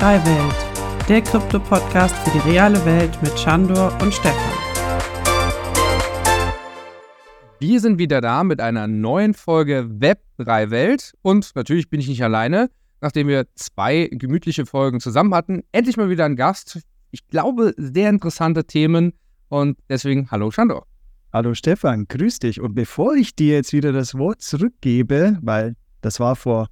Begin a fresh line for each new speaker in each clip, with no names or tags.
Web3 Welt der Krypto-Podcast für die reale Welt mit Chandor und Stefan.
Wir sind wieder da mit einer neuen Folge Web3 Welt und natürlich bin ich nicht alleine, nachdem wir zwei gemütliche Folgen zusammen hatten. Endlich mal wieder ein Gast. Ich glaube, sehr interessante Themen und deswegen hallo Chandor.
Hallo Stefan, grüß dich. Und bevor ich dir jetzt wieder das Wort zurückgebe, weil das war vor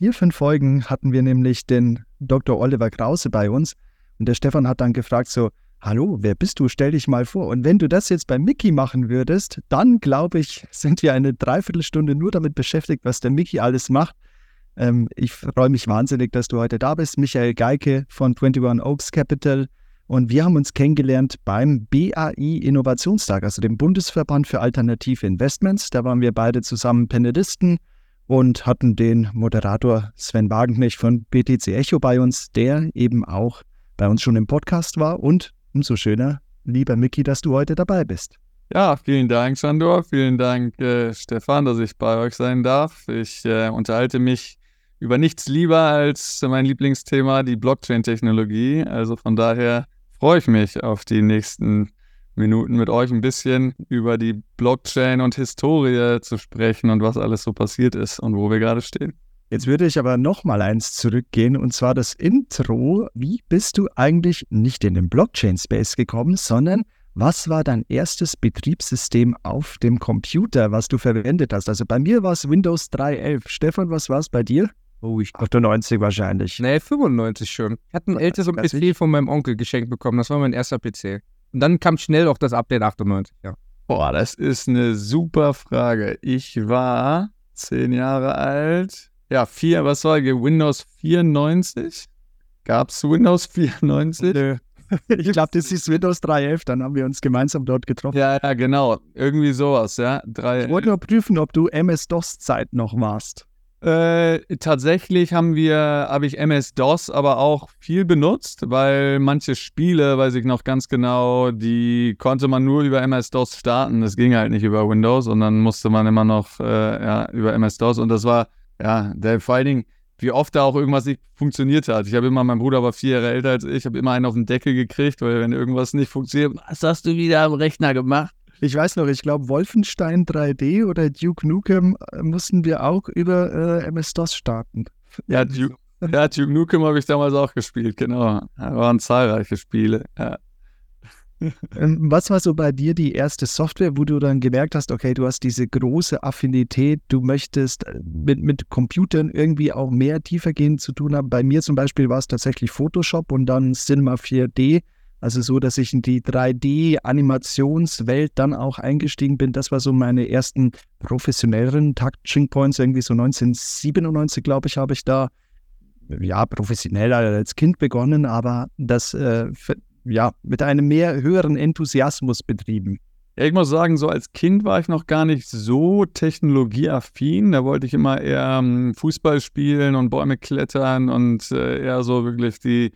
vier, fünf Folgen hatten wir nämlich den Dr. Oliver Krause bei uns und der Stefan hat dann gefragt so, hallo, wer bist du? Stell dich mal vor. Und wenn du das jetzt bei Mickey machen würdest, dann glaube ich, sind wir eine Dreiviertelstunde nur damit beschäftigt, was der Mickey alles macht. Ähm, ich freue mich wahnsinnig, dass du heute da bist. Michael Geike von 21 Oaks Capital. Und wir haben uns kennengelernt beim BAI Innovationstag, also dem Bundesverband für alternative Investments. Da waren wir beide zusammen Panelisten und hatten den Moderator Sven Wagenknecht von BTC Echo bei uns, der eben auch bei uns schon im Podcast war. Und umso schöner, lieber Mickey, dass du heute dabei bist.
Ja, vielen Dank, Sandor. Vielen Dank, äh, Stefan, dass ich bei euch sein darf. Ich äh, unterhalte mich über nichts lieber als mein Lieblingsthema, die Blockchain-Technologie. Also von daher freue ich mich auf die nächsten Minuten mit euch ein bisschen über die Blockchain und Historie zu sprechen und was alles so passiert ist und wo wir gerade stehen.
Jetzt würde ich aber noch mal eins zurückgehen und zwar das Intro. Wie bist du eigentlich nicht in den Blockchain-Space gekommen, sondern was war dein erstes Betriebssystem auf dem Computer, was du verwendet hast? Also bei mir war es Windows 3.11. Stefan, was war es bei dir?
Oh, ich
98 wahrscheinlich.
Nee, 95 schon. Ich hatte einen älteren PC von meinem Onkel geschenkt bekommen. Das war mein erster PC. Und dann kam schnell auch das Update 98, ja.
Boah, das ist eine super Frage. Ich war zehn Jahre alt. Ja, vier, was war Windows 94? Gab es Windows 94? Nö.
Ich glaube, das ist Windows 3.11, dann haben wir uns gemeinsam dort getroffen.
Ja, ja, genau. Irgendwie sowas, ja. 3,
ich wollte nur prüfen, ob du MS-DOS-Zeit noch warst.
Äh, tatsächlich haben wir, habe ich MS-DOS aber auch viel benutzt, weil manche Spiele, weiß ich noch ganz genau, die konnte man nur über MS-DOS starten. Das ging halt nicht über Windows und dann musste man immer noch äh, ja, über MS-DOS und das war, ja, der, vor allen Dingen, wie oft da auch irgendwas nicht funktioniert hat. Ich habe immer, mein Bruder war vier Jahre älter als ich, habe immer einen auf den Deckel gekriegt, weil wenn irgendwas nicht funktioniert, was hast du wieder am Rechner gemacht?
Ich weiß noch, ich glaube, Wolfenstein 3D oder Duke Nukem äh, mussten wir auch über äh, MS-DOS starten.
Ja, Duke, ja, Duke Nukem habe ich damals auch gespielt, genau. Da waren zahlreiche Spiele. Ja.
Ähm, was war so bei dir die erste Software, wo du dann gemerkt hast, okay, du hast diese große Affinität, du möchtest äh, mit, mit Computern irgendwie auch mehr tiefergehend zu tun haben? Bei mir zum Beispiel war es tatsächlich Photoshop und dann Cinema 4D. Also so, dass ich in die 3D-Animationswelt dann auch eingestiegen bin. Das war so meine ersten professionelleren Touching Points. Irgendwie so 1997, glaube ich, habe ich da ja professionell als Kind begonnen, aber das äh, ja mit einem mehr höheren Enthusiasmus betrieben.
Ja, ich muss sagen, so als Kind war ich noch gar nicht so technologieaffin. Da wollte ich immer eher um, Fußball spielen und Bäume klettern und äh, eher so wirklich die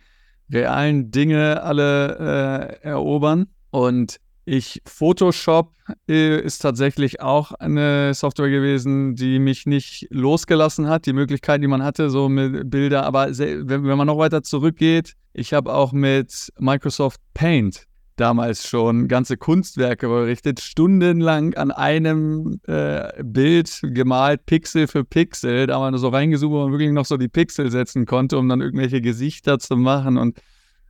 realen Dinge alle äh, erobern. Und ich, Photoshop äh, ist tatsächlich auch eine Software gewesen, die mich nicht losgelassen hat. Die Möglichkeiten, die man hatte, so mit Bilder. Aber wenn, wenn man noch weiter zurückgeht, ich habe auch mit Microsoft Paint damals schon ganze Kunstwerke berichtet, stundenlang an einem äh, Bild gemalt, Pixel für Pixel. Da man so reingezoomt, wo man wirklich noch so die Pixel setzen konnte, um dann irgendwelche Gesichter zu machen und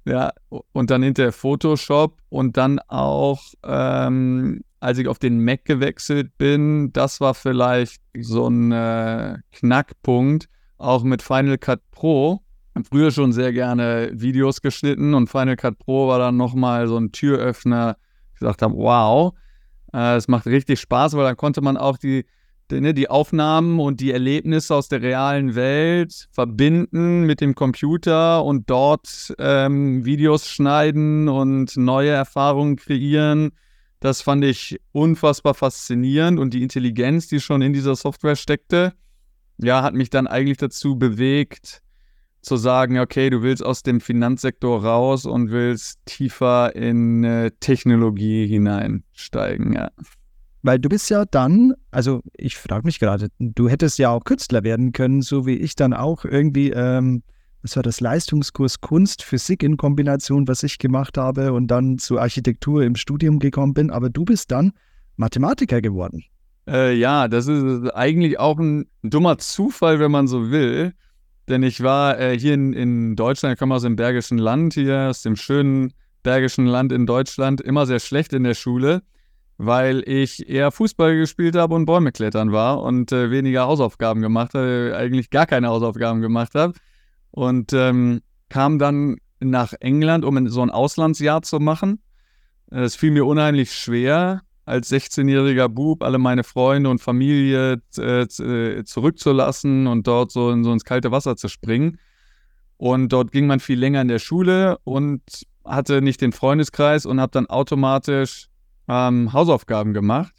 ja, und dann hinterher Photoshop und dann auch, ähm, als ich auf den Mac gewechselt bin, das war vielleicht so ein äh, Knackpunkt, auch mit Final Cut Pro früher schon sehr gerne Videos geschnitten und Final Cut Pro war dann nochmal so ein Türöffner. Ich habe, wow, äh, es macht richtig Spaß, weil dann konnte man auch die, die, ne, die, Aufnahmen und die Erlebnisse aus der realen Welt verbinden mit dem Computer und dort ähm, Videos schneiden und neue Erfahrungen kreieren. Das fand ich unfassbar faszinierend und die Intelligenz, die schon in dieser Software steckte, ja, hat mich dann eigentlich dazu bewegt, zu sagen, okay, du willst aus dem Finanzsektor raus und willst tiefer in äh, Technologie hineinsteigen, ja.
Weil du bist ja dann, also ich frage mich gerade, du hättest ja auch Künstler werden können, so wie ich dann auch irgendwie ähm, das war das Leistungskurs Kunst, Physik in Kombination, was ich gemacht habe und dann zur Architektur im Studium gekommen bin. Aber du bist dann Mathematiker geworden.
Äh, ja, das ist eigentlich auch ein dummer Zufall, wenn man so will. Denn ich war äh, hier in, in Deutschland, ich komme aus dem Bergischen Land hier, aus dem schönen Bergischen Land in Deutschland, immer sehr schlecht in der Schule, weil ich eher Fußball gespielt habe und Bäume klettern war und äh, weniger Hausaufgaben gemacht habe, eigentlich gar keine Hausaufgaben gemacht habe. Und ähm, kam dann nach England, um so ein Auslandsjahr zu machen. Es fiel mir unheimlich schwer, als 16-jähriger Bub alle meine Freunde und Familie äh, äh, zurückzulassen und dort so, in, so ins kalte Wasser zu springen. Und dort ging man viel länger in der Schule und hatte nicht den Freundeskreis und habe dann automatisch ähm, Hausaufgaben gemacht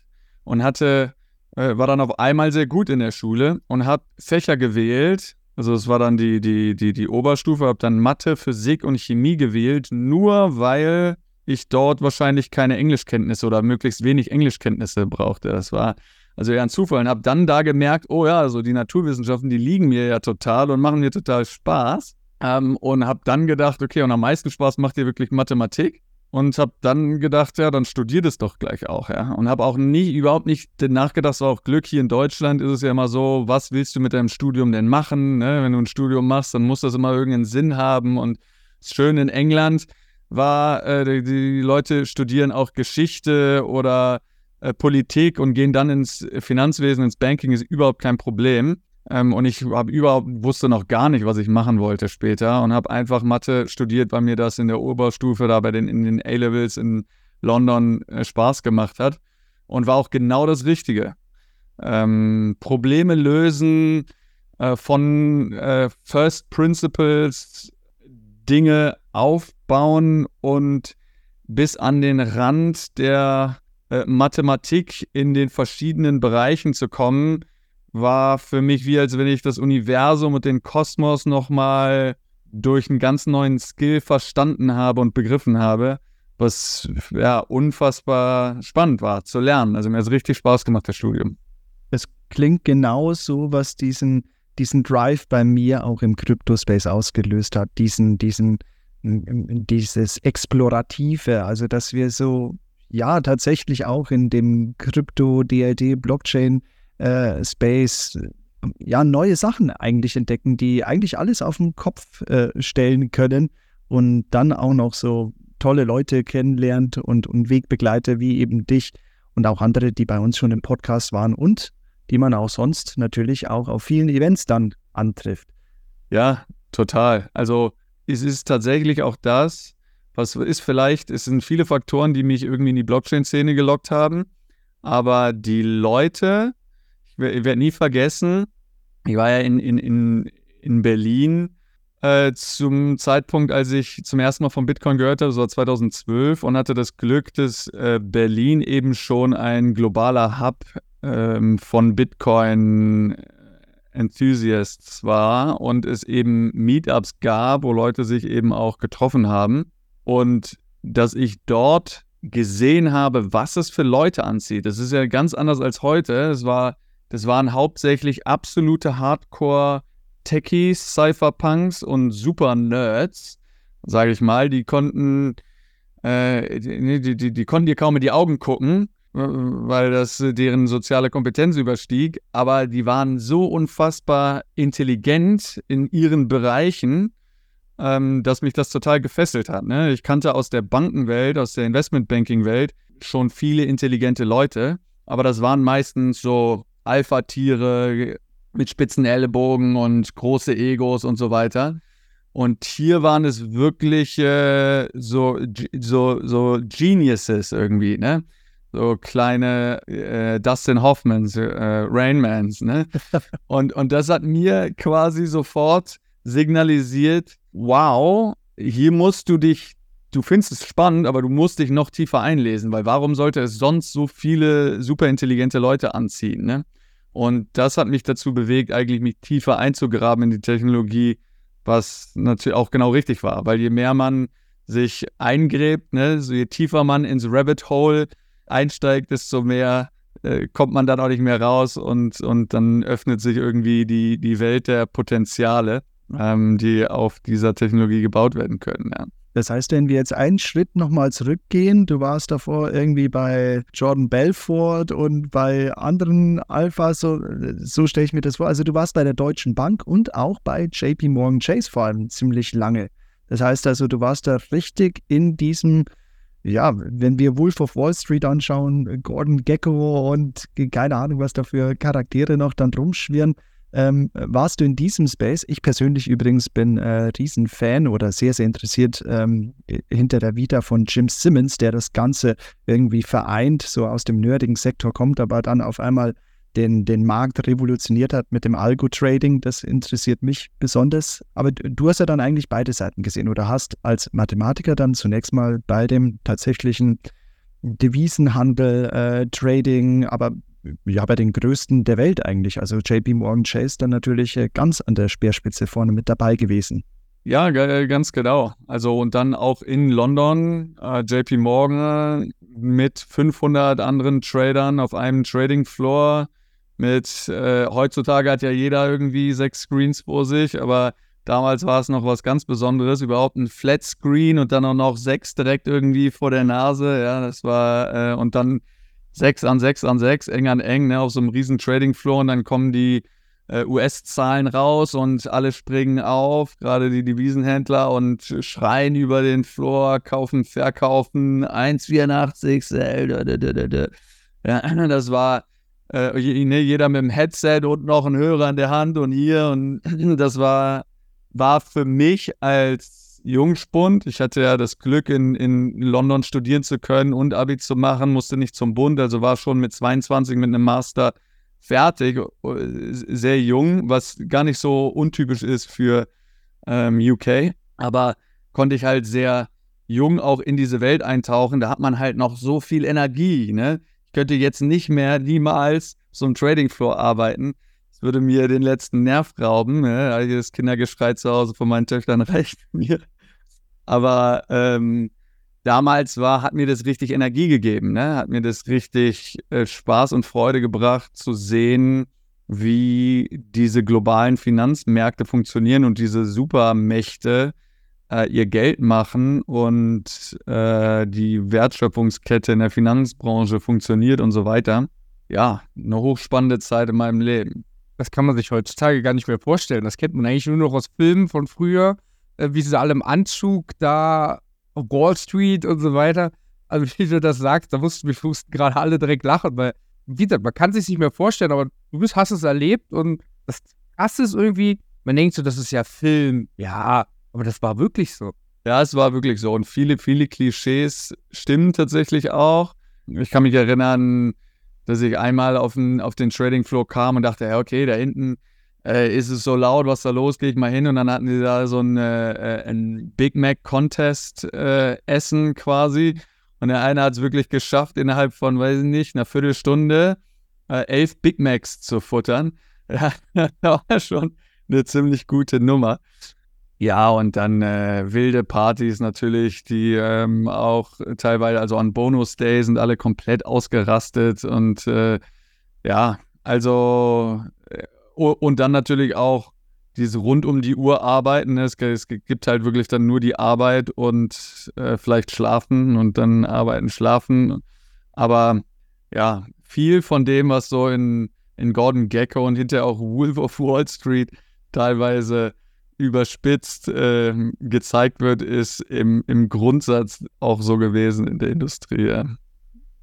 und hatte, äh, war dann auf einmal sehr gut in der Schule und habe Fächer gewählt. Also es war dann die, die, die, die Oberstufe, habe dann Mathe, Physik und Chemie gewählt, nur weil ich dort wahrscheinlich keine Englischkenntnisse oder möglichst wenig Englischkenntnisse brauchte. Das war also eher ein Zufall und habe dann da gemerkt, oh ja, also die Naturwissenschaften, die liegen mir ja total und machen mir total Spaß. Ähm, und habe dann gedacht, okay, und am meisten Spaß macht dir wirklich Mathematik. Und habe dann gedacht, ja, dann studier das doch gleich auch, ja. Und habe auch nie, überhaupt nicht nachgedacht, es war auch Glück. Hier in Deutschland ist es ja immer so, was willst du mit deinem Studium denn machen? Ne? Wenn du ein Studium machst, dann muss das immer irgendeinen Sinn haben. Und das Schöne in England, war, äh, die, die, Leute studieren auch Geschichte oder äh, Politik und gehen dann ins Finanzwesen, ins Banking, ist überhaupt kein Problem. Ähm, und ich habe überhaupt wusste noch gar nicht, was ich machen wollte später und habe einfach Mathe studiert, weil mir das in der Oberstufe da bei den in den A-Levels in London äh, Spaß gemacht hat und war auch genau das Richtige. Ähm, Probleme lösen äh, von äh, First Principles, Dinge aufbauen und bis an den Rand der äh, Mathematik in den verschiedenen Bereichen zu kommen, war für mich wie als wenn ich das Universum und den Kosmos nochmal durch einen ganz neuen Skill verstanden habe und begriffen habe, was ja unfassbar spannend war zu lernen. Also mir hat es richtig Spaß gemacht, das Studium.
Es klingt genau so, was diesen, diesen Drive bei mir auch im Crypto-Space ausgelöst hat, diesen, diesen dieses Explorative, also dass wir so, ja, tatsächlich auch in dem Krypto-DLD, Blockchain-Space, äh, ja, neue Sachen eigentlich entdecken, die eigentlich alles auf den Kopf äh, stellen können und dann auch noch so tolle Leute kennenlernt und, und Wegbegleiter wie eben dich und auch andere, die bei uns schon im Podcast waren und die man auch sonst natürlich auch auf vielen Events dann antrifft.
Ja, total. Also es ist tatsächlich auch das, was ist vielleicht, es sind viele Faktoren, die mich irgendwie in die Blockchain-Szene gelockt haben, aber die Leute, ich werde nie vergessen, ich war ja in, in, in, in Berlin äh, zum Zeitpunkt, als ich zum ersten Mal von Bitcoin gehört habe, das war 2012 und hatte das Glück, dass äh, Berlin eben schon ein globaler Hub ähm, von Bitcoin Enthusiasts war und es eben Meetups gab, wo Leute sich eben auch getroffen haben und dass ich dort gesehen habe, was es für Leute anzieht. Das ist ja ganz anders als heute. Es war, das waren hauptsächlich absolute Hardcore-Techies, Cypherpunks und Super-Nerds, sage ich mal. Die konnten, äh, die, die, die, die konnten dir kaum in die Augen gucken weil das äh, deren soziale Kompetenz überstieg, aber die waren so unfassbar intelligent in ihren Bereichen, ähm, dass mich das total gefesselt hat. Ne? Ich kannte aus der Bankenwelt, aus der Investmentbanking-Welt schon viele intelligente Leute, aber das waren meistens so Alpha-Tiere mit spitzen Ellbogen und große Egos und so weiter. Und hier waren es wirklich äh, so, so, so Geniuses irgendwie, ne? So kleine äh, Dustin Hoffmans, äh, Rainmans, ne? und, und das hat mir quasi sofort signalisiert, wow, hier musst du dich, du findest es spannend, aber du musst dich noch tiefer einlesen, weil warum sollte es sonst so viele superintelligente Leute anziehen, ne? Und das hat mich dazu bewegt, eigentlich mich tiefer einzugraben in die Technologie, was natürlich auch genau richtig war, weil je mehr man sich eingräbt, ne, so je tiefer man ins Rabbit Hole einsteigt, desto mehr äh, kommt man dann auch nicht mehr raus und, und dann öffnet sich irgendwie die, die Welt der Potenziale. ähm, die auf dieser Technologie gebaut werden können. Ja.
Das heißt, wenn wir jetzt einen Schritt nochmal zurückgehen, du warst davor irgendwie bei Jordan Belfort und bei anderen Alphas, so, so stelle ich mir das vor. Also du warst bei der Deutschen Bank und auch bei JP Morgan Chase vor allem ziemlich lange. Das heißt also, du warst da richtig in diesem, ja, wenn wir Wolf of Wall Street anschauen, Gordon Gecko und keine Ahnung, was da für Charaktere noch dann rumschwirren, ähm, warst du in diesem Space? Ich persönlich übrigens bin äh, Riesenfan oder sehr, sehr interessiert ähm, hinter der Vita von Jim Simmons, der das Ganze irgendwie vereint, so aus dem nerdigen Sektor kommt, aber dann auf einmal den, den Markt revolutioniert hat mit dem Algo-Trading. Das interessiert mich besonders. Aber du hast ja dann eigentlich beide Seiten gesehen oder hast als Mathematiker dann zunächst mal bei dem tatsächlichen Devisenhandel, äh, Trading, aber ja, bei den größten der Welt eigentlich. Also JP Morgan Chase dann natürlich äh, ganz an der Speerspitze vorne mit dabei gewesen.
Ja, ganz genau. Also und dann auch in London, äh, JP Morgan mit 500 anderen Tradern auf einem Trading Floor. Mit äh, heutzutage hat ja jeder irgendwie sechs Screens vor sich, aber damals war es noch was ganz Besonderes, überhaupt ein Flat Screen und dann auch noch sechs direkt irgendwie vor der Nase. Ja, das war äh, und dann 6 an 6 an 6, eng an eng, ne, auf so einem riesen Trading Floor und dann kommen die äh, US-Zahlen raus und alle springen auf, gerade die Devisenhändler und schreien über den Floor, kaufen, verkaufen, 1,84 Sell, ja, das war äh, ne, jeder mit dem Headset und noch ein Hörer in der Hand und hier und das war, war für mich als Jungspund. Ich hatte ja das Glück, in, in London studieren zu können und Abi zu machen, musste nicht zum Bund, also war schon mit 22 mit einem Master fertig, sehr jung, was gar nicht so untypisch ist für ähm, UK. Aber konnte ich halt sehr jung auch in diese Welt eintauchen. Da hat man halt noch so viel Energie. Ne? Könnte jetzt nicht mehr niemals so einem Trading Floor arbeiten. Das würde mir den letzten Nerv rauben. Ne? Das Kindergeschrei zu Hause von meinen Töchtern reicht mir. Aber ähm, damals war, hat mir das richtig Energie gegeben, ne? hat mir das richtig äh, Spaß und Freude gebracht zu sehen, wie diese globalen Finanzmärkte funktionieren und diese Supermächte äh, ihr Geld machen und äh, die Wertschöpfungskette in der Finanzbranche funktioniert und so weiter. Ja, eine hochspannende Zeit in meinem Leben.
Das kann man sich heutzutage gar nicht mehr vorstellen. Das kennt man eigentlich nur noch aus Filmen von früher äh, wie sie alle im Anzug da auf Wall Street und so weiter. Also wie du das sagst, da mussten wir gerade alle direkt lachen, weil, wie gesagt, man kann sich nicht mehr vorstellen, aber du bist, hast es erlebt und das krass ist irgendwie, man denkt so, das ist ja Film, ja, aber das war wirklich so.
Ja, es war wirklich so. Und viele, viele Klischees stimmen tatsächlich auch. Ich kann mich erinnern, dass ich einmal auf den, auf den Trading Floor kam und dachte, okay, da hinten äh, ist es so laut, was da los, gehe ich mal hin und dann hatten die da so ein, äh, ein Big Mac Contest äh, Essen quasi und der eine hat es wirklich geschafft, innerhalb von, weiß ich nicht, einer Viertelstunde äh, elf Big Macs zu futtern. Das war schon eine ziemlich gute Nummer. Ja, und dann äh, wilde Partys natürlich, die ähm, auch teilweise, also an Bonus Day sind alle komplett ausgerastet und äh, ja, also äh, und dann natürlich auch diese rund um die Uhr arbeiten. Ne? Es, es gibt halt wirklich dann nur die Arbeit und äh, vielleicht schlafen und dann arbeiten, schlafen. Aber ja, viel von dem, was so in, in Gordon Gecko und hinterher auch Wolf of Wall Street teilweise überspitzt äh, gezeigt wird, ist im, im Grundsatz auch so gewesen in der Industrie. Ja.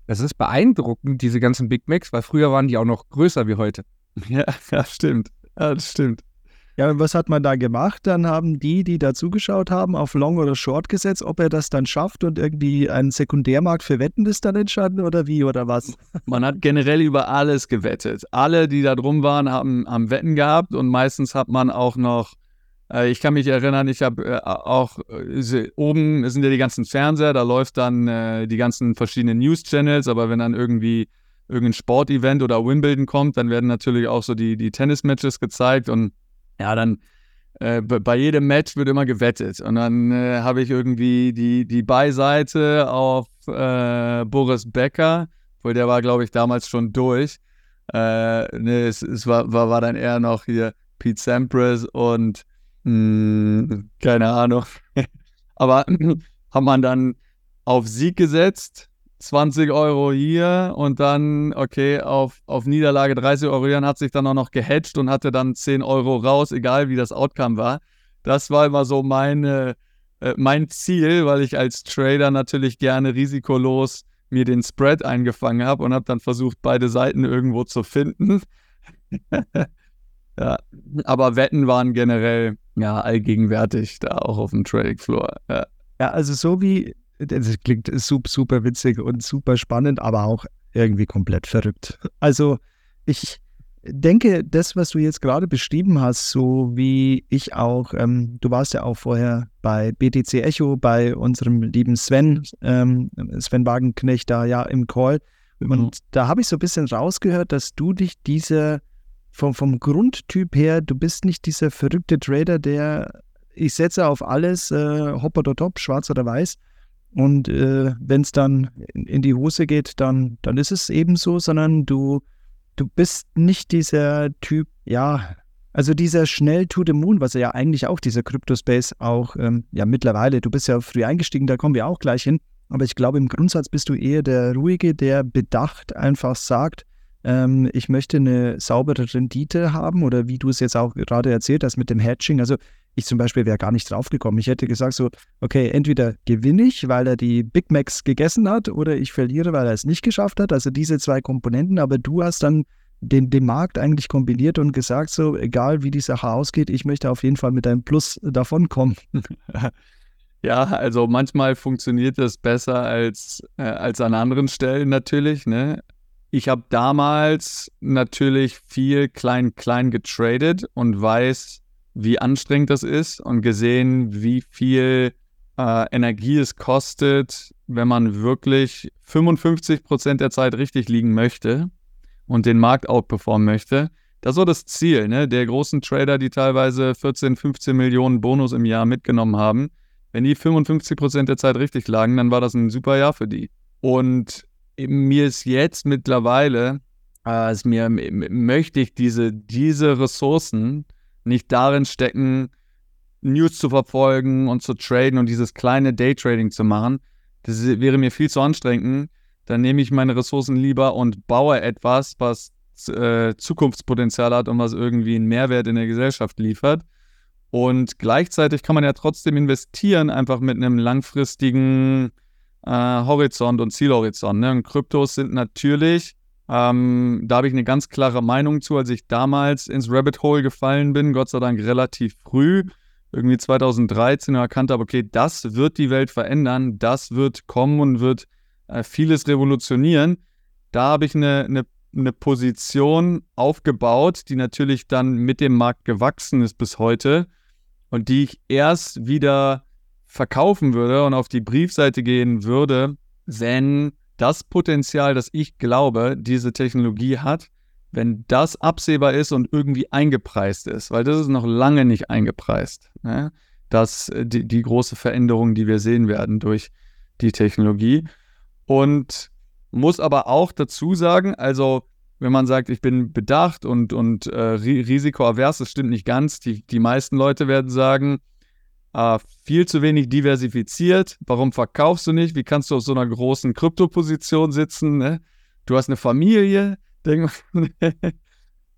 Das ist beeindruckend, diese ganzen Big Macs, weil früher waren die auch noch größer wie heute.
Ja, ja, stimmt. Ja, das stimmt.
Ja, und was hat man da gemacht? Dann haben die, die da zugeschaut haben, auf Long oder Short gesetzt, ob er das dann schafft und irgendwie einen Sekundärmarkt für Wetten ist dann entstanden oder wie oder was?
Man hat generell über alles gewettet. Alle, die da drum waren, haben, haben Wetten gehabt und meistens hat man auch noch, ich kann mich erinnern, ich habe äh, auch, äh, oben sind ja die ganzen Fernseher, da läuft dann äh, die ganzen verschiedenen News-Channels, aber wenn dann irgendwie irgendein Sportevent oder Wimbledon kommt, dann werden natürlich auch so die, die Tennis-Matches gezeigt und ja, dann äh, bei jedem Match wird immer gewettet. Und dann äh, habe ich irgendwie die, die Beiseite auf äh, Boris Becker, weil der war, glaube ich, damals schon durch. Äh, nee, es, es war, war, war dann eher noch hier Pete Sampras und Hm, keine Ahnung. Aber hat man dann auf Sieg gesetzt, 20 Euro hier und dann, okay, auf, auf Niederlage 30 Euro hier und hat sich dann auch noch gehatcht und hatte dann 10 Euro raus, egal wie das Outcome war. Das war immer so meine, äh, mein Ziel, weil ich als Trader natürlich gerne risikolos mir den Spread eingefangen habe und habe dann versucht, beide Seiten irgendwo zu finden. ja, aber Wetten waren generell ja allgegenwärtig da auch auf dem Trading Floor. Ja.
ja, also so wie das klingt super, super witzig und super spannend, aber auch irgendwie komplett verrückt. Also ich denke, das, was du jetzt gerade beschrieben hast, so wie ich auch, ähm, du warst ja auch vorher bei BTC Echo, bei unserem lieben Sven, ähm, Sven Wagenknecht da ja im Call. Und mhm. da habe ich so ein bisschen rausgehört, dass du dich dieser, vom, vom Grundtyp her, du bist nicht dieser verrückte Trader, der ich setze auf alles, äh, hopp oder top, schwarz oder weiß. Und äh, wenn es dann in, die Hose geht, dann, dann ist es eben so, sondern du du bist nicht dieser Typ, ja, also dieser schnell to the moon, was ja eigentlich auch dieser Crypto-Space auch, ähm, ja mittlerweile, du bist ja früh eingestiegen, da kommen wir auch gleich hin, aber ich glaube im Grundsatz bist du eher der Ruhige, der bedacht einfach sagt, ähm, ich möchte eine saubere Rendite haben oder wie du es jetzt auch gerade erzählt hast mit dem Hatching. Also ich zum Beispiel wäre gar nicht drauf gekommen. Ich hätte gesagt so, okay, entweder gewinne ich, weil er die Big Macs gegessen hat oder ich verliere, weil er es nicht geschafft hat. Also diese zwei Komponenten, aber du hast dann den, den Markt eigentlich kombiniert und gesagt so, egal wie die Sache ausgeht, ich möchte auf jeden Fall mit einem Plus davonkommen.
Ja, also manchmal funktioniert das besser als, äh, als an anderen Stellen natürlich. Ne? Ich habe damals natürlich viel klein-klein getradet und weiß, wie anstrengend das ist und gesehen, wie viel äh, Energie es kostet, wenn man wirklich 55 Prozent der Zeit richtig liegen möchte und den Markt outperformen möchte. Das war das Ziel ne? der großen Trader, die teilweise 14, 15 Millionen Bonus im Jahr mitgenommen haben. Wenn die 55 Prozent der Zeit richtig lagen, dann war das ein super Jahr für die. Und mir ist jetzt mittlerweile, äh, mir möchte ich diese, diese Ressourcen nicht darin stecken, News zu verfolgen und zu traden und dieses kleine Daytrading zu machen. Das wäre mir viel zu anstrengend. Dann nehme ich meine Ressourcen lieber und baue etwas, was äh, Zukunftspotenzial hat und was irgendwie einen Mehrwert in der Gesellschaft liefert. Und gleichzeitig kann man ja trotzdem investieren, einfach mit einem langfristigen äh, Horizont und Zielhorizont. Ne? Und Kryptos sind natürlich, ähm, da habe ich eine ganz klare Meinung zu, als ich damals ins Rabbit Hole gefallen bin, Gott sei Dank relativ früh, irgendwie 2013, erkannt habe, okay, das wird die Welt verändern, das wird kommen und wird äh, vieles revolutionieren. Da habe ich eine, eine, eine Position aufgebaut, die natürlich dann mit dem Markt gewachsen ist bis heute und die ich erst wieder verkaufen würde und auf die Briefseite gehen würde, wenn das Potenzial, das ich glaube, diese Technologie hat, wenn das absehbar ist und irgendwie eingepreist ist, weil das ist noch lange nicht eingepreist, ne? dass die, die große Veränderung, die wir sehen werden durch die Technologie. Und muss aber auch dazu sagen, also wenn man sagt, ich bin bedacht und, und äh, risikoavers, das stimmt nicht ganz. Die, die meisten Leute werden sagen, äh, viel zu wenig diversifiziert. Warum verkaufst du nicht? Wie kannst du auf so einer großen Kryptoposition sitzen? Ne? Du hast eine Familie.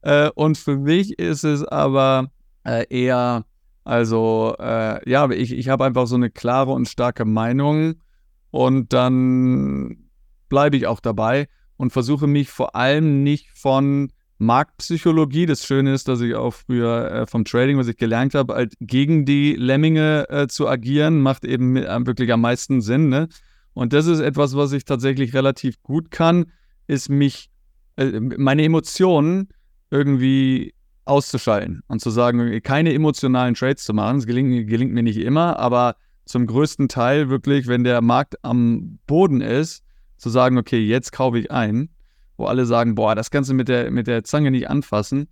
äh, und für mich ist es aber äh, eher, also äh, ja, ich, ich habe einfach so eine klare und starke Meinung und dann bleibe ich auch dabei und versuche mich vor allem nicht von Marktpsychologie. Das Schöne ist, dass ich auch früher äh, vom Trading, was ich gelernt habe, halt gegen die Lemminge äh, zu agieren, macht eben wirklich am meisten Sinn. Ne? Und das ist etwas, was ich tatsächlich relativ gut kann, ist mich, äh, meine Emotionen irgendwie auszuschalten und zu sagen, keine emotionalen Trades zu machen. Das gelingt, gelingt mir nicht immer, aber zum größten Teil wirklich, wenn der Markt am Boden ist, zu sagen, okay, jetzt kaufe ich ein wo alle sagen, boah, das du mit der, mit der Zange nicht anfassen.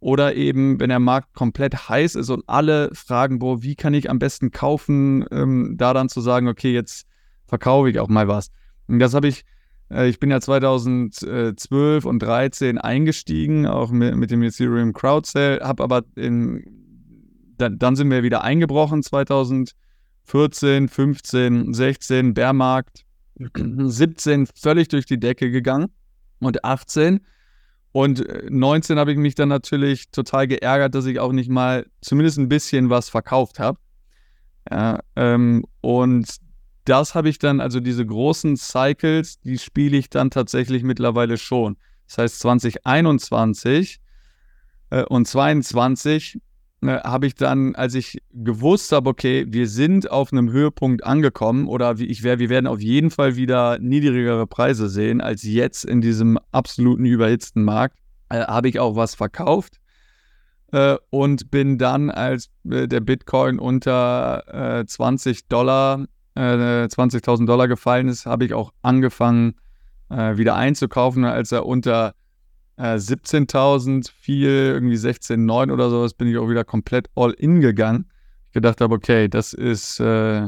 Oder eben, wenn der Markt komplett heiß ist und alle fragen, boah, wie kann ich am besten kaufen, ähm, da dann zu sagen, okay, jetzt verkaufe ich auch mal was. Und das habe ich, äh, ich bin ja 2012 und 2013 eingestiegen, auch mit, mit dem Ethereum Crowd Sale, habe aber in dann, dann sind wir wieder eingebrochen 2014, 15, 16, Bärmarkt, 17 völlig durch die Decke gegangen und 18 und 19 habe ich mich dann natürlich total geärgert, dass ich auch nicht mal zumindest ein bisschen was verkauft habe. Ja, ähm, und das habe ich dann, also diese großen Cycles, die spiele ich dann tatsächlich mittlerweile schon. Das heißt 2021 äh, und 22 äh, habe ich dann, als ich gewusst habe, okay, wir sind auf einem Höhepunkt angekommen oder wie ich wär, wir werden auf jeden Fall wieder niedrigere Preise sehen als jetzt in diesem absoluten überhitzten Markt, äh, habe ich auch was verkauft äh, und bin dann, als äh, der Bitcoin unter 20 äh, Dollar, 20.000 Dollar gefallen ist, habe ich auch angefangen, wieder einzukaufen, als er unter äh, 17.000 fiel, irgendwie 16,9 oder sowas, bin ich auch wieder komplett all in gegangen. Ich gedacht habe, okay, das ist, äh,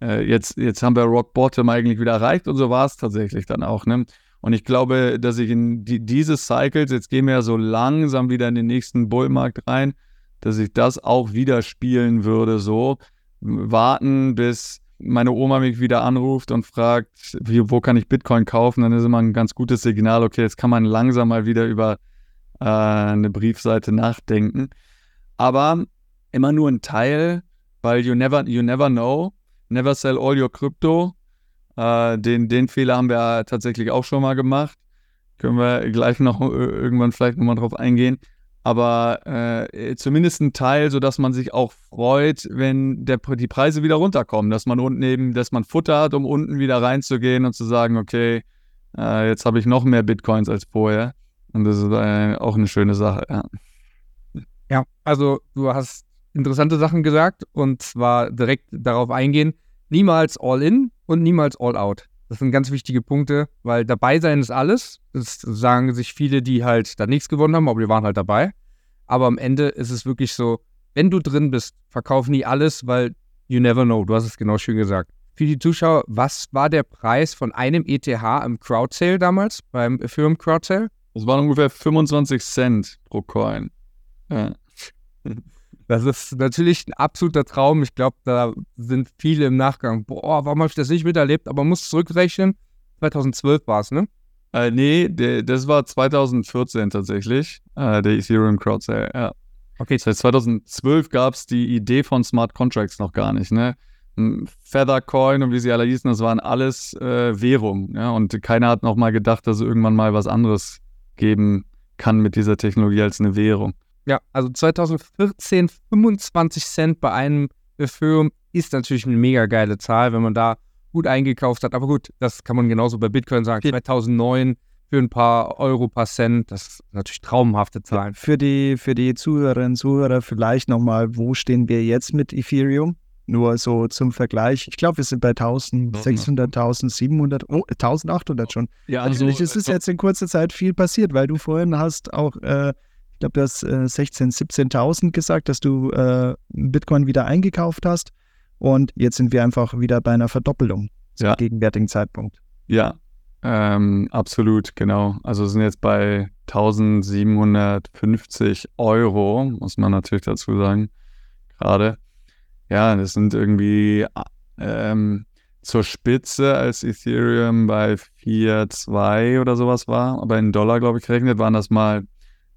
äh, jetzt, jetzt haben wir Rock Bottom eigentlich wieder erreicht und so war es tatsächlich dann auch. Ne? Und ich glaube, dass ich in die, diese Cycles, jetzt gehen wir ja so langsam wieder in den nächsten Bullmarkt rein, dass ich das auch wieder spielen würde, so warten, bis meine Oma mich wieder anruft und fragt, wie, wo kann ich Bitcoin kaufen, dann ist immer ein ganz gutes Signal, okay, jetzt kann man langsam mal wieder über äh, eine Briefseite nachdenken. Aber immer nur ein Teil, weil you never, you never know. Never sell all your crypto. Äh, den, den Fehler haben wir tatsächlich auch schon mal gemacht. Können wir gleich noch äh, irgendwann vielleicht nochmal drauf eingehen aber äh, zumindest ein Teil, sodass man sich auch freut, wenn der, die Preise wieder runterkommen, dass man unten eben, dass man Futter hat, um unten wieder reinzugehen und zu sagen, okay, äh, jetzt habe ich noch mehr Bitcoins als vorher. Und das ist äh, auch eine schöne Sache, ja.
Ja, also du hast interessante Sachen gesagt und zwar direkt darauf eingehen, niemals all in und niemals all out. Das sind ganz wichtige Punkte, weil dabei sein ist alles. Das sagen sich viele, die halt da nichts gewonnen haben, aber die waren halt dabei. Aber am Ende ist es wirklich so, wenn du drin bist, verkauf nie alles, weil you never know. Du hast es genau schön gesagt. Für die Zuschauer, was war der Preis von einem ETH im Crowdsale damals, beim Ethereum Crowdsale?
Das waren ungefähr 25 Cent pro Coin. Ja.
Das ist natürlich ein absoluter Traum. Ich glaube, da sind viele im Nachgang. Boah, warum habe ich das nicht miterlebt? Aber man muss zurückrechnen. 2012 war es, ne?
Äh, nee, der, das war 2014 tatsächlich, äh, der Ethereum Crowd Sale, ja. Okay. Das heißt, 2012 gab es die Idee von Smart Contracts noch gar nicht, ne? Feathercoin und wie sie alle hießen, das waren alles äh, Währungen, ja? Und keiner hat noch mal gedacht, dass es irgendwann mal was anderes geben kann mit dieser Technologie als eine Währung.
Ja, also 2014 25 Cent bei einem Ethereum ist natürlich eine mega geile Zahl, wenn man da gut eingekauft hat. Aber gut, das kann man genauso bei Bitcoin sagen. 2009 für ein paar Euro, paar Cent, das ist natürlich traumhafte Zahlen.
Für die, für die Zuhörerinnen und Zuhörer vielleicht nochmal, wo stehen wir jetzt mit Ethereum? Nur so zum Vergleich. Ich glaube, wir sind bei 1600, 1700, oh, 1800 schon. Ja, also, Natürlich ist es jetzt in kurzer Zeit viel passiert, weil du vorhin hast auch äh, glaube, du hast äh, 16.000, 17.000 gesagt, dass du äh, Bitcoin wieder eingekauft hast. Und jetzt sind wir einfach wieder bei einer Verdoppelung zum ja. gegenwärtigen Zeitpunkt.
Ja, ähm, absolut, genau. Also sind jetzt bei 1750 Euro, muss man natürlich dazu sagen, gerade. Ja, das sind irgendwie ähm, zur Spitze, als Ethereum bei 4,2 oder sowas war, aber in Dollar, glaube ich, gerechnet, waren das mal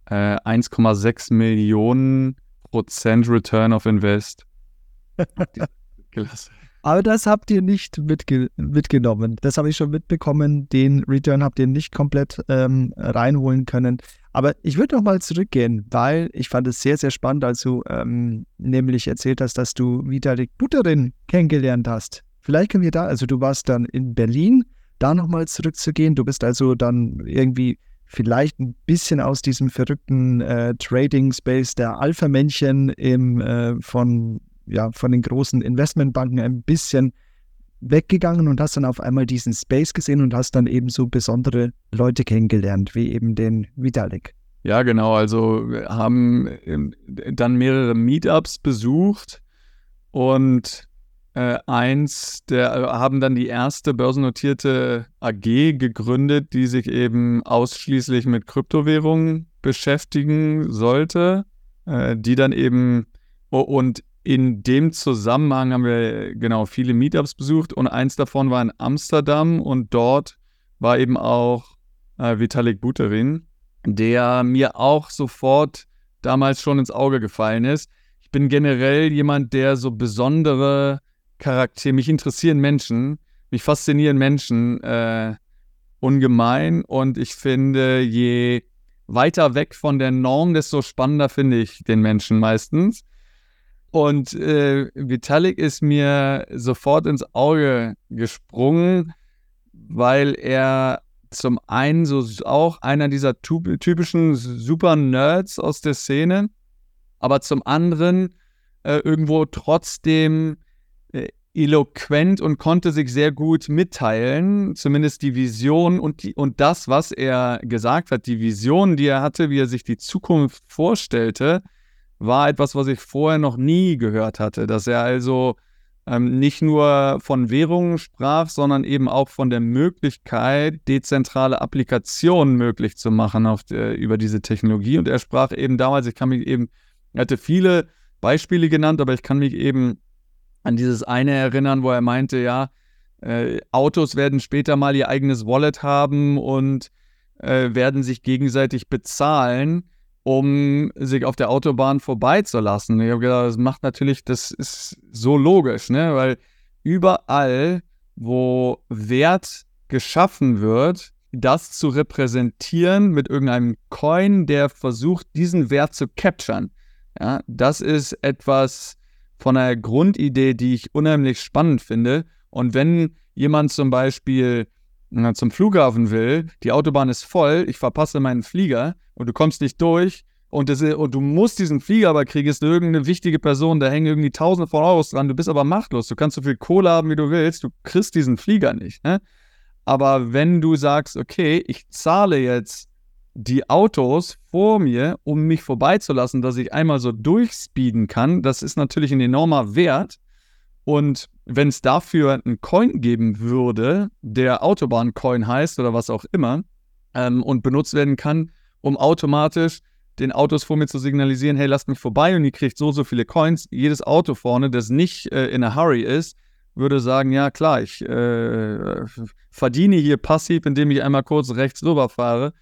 äh, 1,6 Millionen Prozent Return of Invest.
Klasse. Aber das habt ihr nicht mitge mitgenommen. Das habe ich schon mitbekommen. Den Return habt ihr nicht komplett ähm, reinholen können. Aber ich würde noch mal zurückgehen, weil ich fand es sehr, sehr spannend, als du ähm, nämlich erzählt hast, dass du Vitalik Buterin kennengelernt hast. Vielleicht können wir da, also du warst dann in Berlin, da nochmal zurückzugehen. Du bist also dann irgendwie vielleicht ein bisschen aus diesem verrückten äh, Trading-Space der Alpha-Männchen äh, von, ja, von den großen Investmentbanken ein bisschen weggegangen und hast dann auf einmal diesen Space gesehen und hast dann eben so besondere Leute kennengelernt, wie eben den Vitalik.
Ja, genau. Also wir haben ähm, dann mehrere Meetups besucht und äh, eins, der äh, haben dann die erste börsennotierte AG gegründet, die sich eben ausschließlich mit Kryptowährungen beschäftigen sollte, äh, die dann eben Und in dem Zusammenhang haben wir genau viele Meetups besucht und eins davon war in Amsterdam und dort war eben auch äh, Vitalik Buterin, der mir auch sofort damals schon ins Auge gefallen ist. Ich bin generell jemand, der so besondere Charaktere, mich interessieren Menschen, mich faszinieren Menschen äh, ungemein und ich finde, je weiter weg von der Norm, desto spannender finde ich den Menschen meistens. Und äh, Vitalik ist mir sofort ins Auge gesprungen, weil er zum einen so auch einer dieser typischen super Nerds aus der Szene, aber zum anderen äh, irgendwo trotzdem eloquent und konnte sich sehr gut mitteilen, zumindest die Vision und, die, und das, was er gesagt hat, die Vision, die er hatte, wie er sich die Zukunft vorstellte, war etwas, was ich vorher noch nie gehört hatte, dass er also ähm, nicht nur von Währungen sprach, sondern eben auch von der Möglichkeit, dezentrale Applikationen möglich zu machen auf der, über diese Technologie. Und er sprach eben damals, ich kann mich eben, er hatte viele Beispiele genannt, aber ich kann mich eben an dieses eine erinnern, wo er meinte, ja, äh, Autos werden später mal ihr eigenes Wallet haben und äh, werden sich gegenseitig bezahlen um sich auf der Autobahn vorbeizulassen. Ich habe gedacht, das macht natürlich, das ist so logisch, ne? Weil überall, wo Wert geschaffen wird, das zu repräsentieren mit irgendeinem Coin, der versucht, diesen Wert zu capturen. Ja, das ist etwas von einer Grundidee, die ich unheimlich spannend finde. Und wenn jemand zum Beispiel zum Flughafen will, die Autobahn ist voll, ich verpasse meinen Flieger und du kommst nicht durch und, das, und du musst diesen Flieger aber kriegen, ist irgendeine wichtige Person, da hängen irgendwie tausende von Euros dran, du bist aber machtlos, du kannst so viel Kohle haben, wie du willst, du kriegst diesen Flieger nicht. Ne? Aber wenn du sagst, okay, ich zahle jetzt die Autos vor mir, um mich vorbeizulassen, dass ich einmal so durchspeeden kann, das ist natürlich ein enormer Wert. Und wenn es dafür einen Coin geben würde, der Autobahn-Coin heißt oder was auch immer, ähm, und benutzt werden kann, um automatisch den Autos vor mir zu signalisieren, hey, lasst mich vorbei und ihr kriegt so, so viele Coins. Jedes Auto vorne, das nicht äh, in a hurry ist, würde sagen, ja klar, ich äh, verdiene hier passiv, indem ich einmal kurz rechts rüberfahre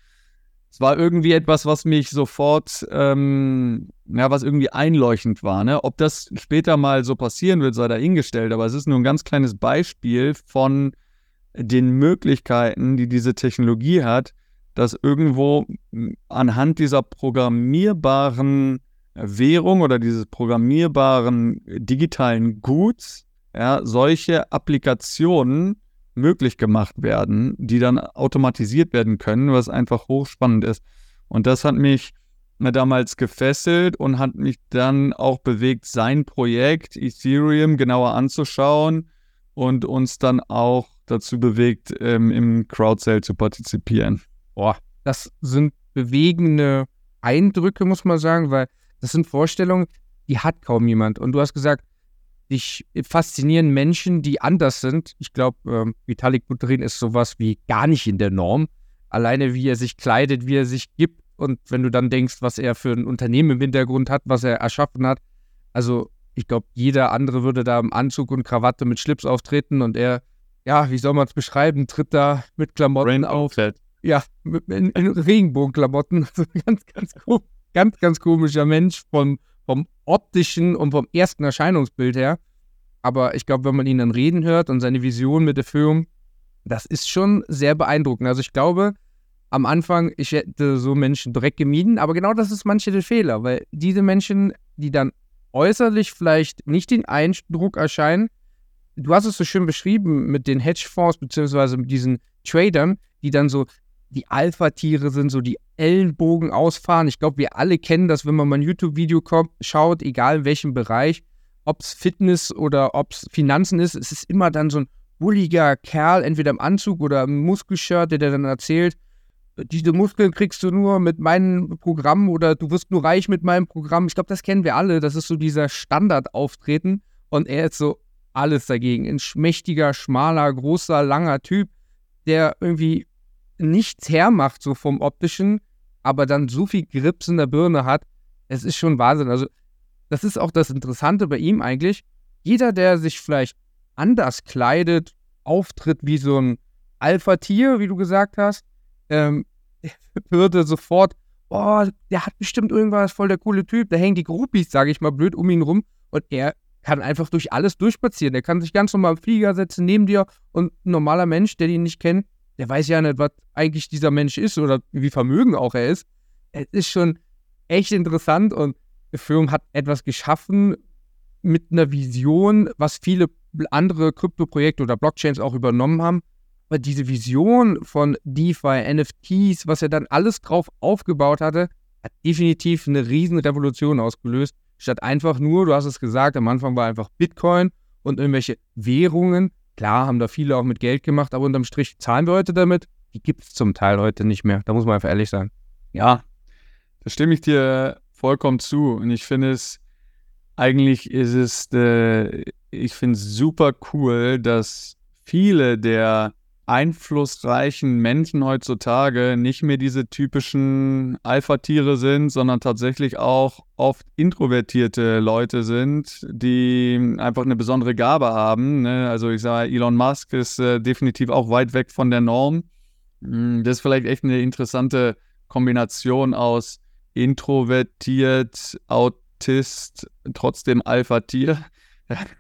es war irgendwie etwas, was mich sofort, ähm, ja, was irgendwie einleuchtend war. Ne? Ob das später mal so passieren wird, sei dahingestellt, aber es ist nur ein ganz kleines Beispiel von den Möglichkeiten, die diese Technologie hat, dass irgendwo anhand dieser programmierbaren Währung oder dieses programmierbaren digitalen Guts ja, solche Applikationen möglich gemacht werden, die dann automatisiert werden können, was einfach hochspannend ist. Und das hat mich damals gefesselt und hat mich dann auch bewegt, sein Projekt Ethereum genauer anzuschauen und uns dann auch dazu bewegt, ähm, im Crowdsale zu partizipieren.
Boah, das sind bewegende Eindrücke, muss man sagen, weil das sind Vorstellungen, die hat kaum jemand. Und du hast gesagt, dich faszinieren Menschen, die anders sind. Ich glaube, ähm, Vitalik Buterin ist sowas wie gar nicht in der Norm. Alleine wie er sich kleidet, wie er sich gibt und wenn du dann denkst, was er für ein Unternehmen im Hintergrund hat, was er erschaffen hat. Also ich glaube, jeder andere würde da im Anzug und Krawatte mit Schlips auftreten und er, ja, wie soll man es beschreiben, tritt da mit Klamotten Rain auf. Outfit. Ja, mit, in, in Regenbogenklamotten. Also ganz, ganz, ganz, ganz komischer Mensch von vom optischen und vom ersten Erscheinungsbild her. Aber ich glaube, wenn man ihn dann reden hört und seine Vision mit der Film, das ist schon sehr beeindruckend. Also ich glaube, am Anfang, ich hätte so Menschen direkt gemieden, aber genau das ist manche der Fehler, weil diese Menschen, die dann äußerlich vielleicht nicht den Eindruck erscheinen, du hast es so schön beschrieben mit den Hedgefonds beziehungsweise mit diesen Tradern, die dann so die Alpha-Tiere sind, so die Ellenbogen ausfahren. Ich glaube, wir alle kennen das, wenn man mal ein YouTube-Video schaut, egal in welchem Bereich, ob es Fitness oder ob es Finanzen ist, es ist immer dann so ein bulliger Kerl, entweder im Anzug oder im Muskelshirt, der, dann erzählt, diese Muskeln kriegst du nur mit meinem Programm oder du wirst nur reich mit meinem Programm. Ich glaube, das kennen wir alle. Das ist so dieser Standardauftreten. Und er ist so alles dagegen. Ein schmächtiger, schmaler, großer, langer Typ, der irgendwie nichts hermacht, so vom optischen, aber dann so viel Grips in der Birne hat, es ist schon Wahnsinn. Also, das ist auch das Interessante bei ihm eigentlich. Jeder, der sich vielleicht anders kleidet, auftritt wie so ein Alpha-Tier, wie du gesagt hast, ähm, würde sofort, oh, der hat bestimmt irgendwas, voll der coole Typ, da hängen die Groupies, sage ich mal, blöd um ihn rum und er kann einfach durch alles durchspazieren. Der kann sich ganz normal im Flieger setzen neben dir und ein normaler Mensch, der ihn nicht kennt, der weiß ja nicht, was eigentlich dieser Mensch ist oder wie vermögen auch er ist. Es ist schon echt interessant und der Film hat etwas geschaffen mit einer Vision, was viele andere Krypto-Projekte oder Blockchains auch übernommen haben. Aber diese Vision von DeFi, NFTs, was er dann alles drauf aufgebaut hatte, hat definitiv eine riesen Revolution ausgelöst. Statt einfach nur, du hast es gesagt, am Anfang war einfach Bitcoin und irgendwelche Währungen. Klar, haben da viele auch mit Geld gemacht, aber unterm Strich zahlen wir heute damit. Die gibt es zum Teil heute nicht mehr. Da muss man einfach ehrlich sein.
Ja, da stimme ich dir vollkommen zu. Und ich finde es, eigentlich ist es, äh, ich finde es super cool, dass viele der einflussreichen Menschen heutzutage nicht mehr diese typischen Alpha-Tiere sind, sondern tatsächlich auch oft introvertierte Leute sind, die einfach eine besondere Gabe haben. Ne? Also ich sage, Elon Musk ist äh, definitiv auch weit weg von der Norm. Hm, das ist vielleicht echt eine interessante Kombination aus introvertiert, Autist, trotzdem Alpha-Tier.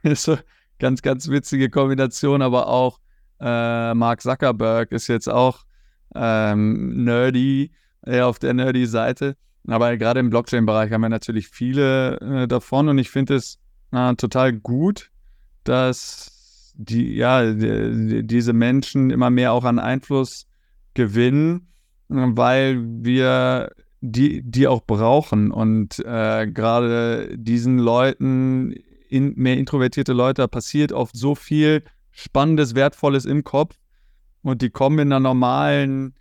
ist so ganz, ganz witzige Kombination, aber auch äh, Mark Zuckerberg ist jetzt auch ähm, nerdy, eher auf der nerdy Seite. Aber gerade im Blockchain-Bereich haben wir natürlich viele äh, davon und ich finde es äh, total gut, dass die, ja, die, diese Menschen immer mehr auch an Einfluss gewinnen, weil wir die, die auch brauchen. Und äh, gerade diesen Leuten, in, mehr introvertierte Leute, passiert oft so viel Spannendes, Wertvolles im Kopf. Und die kommen in einer normalen,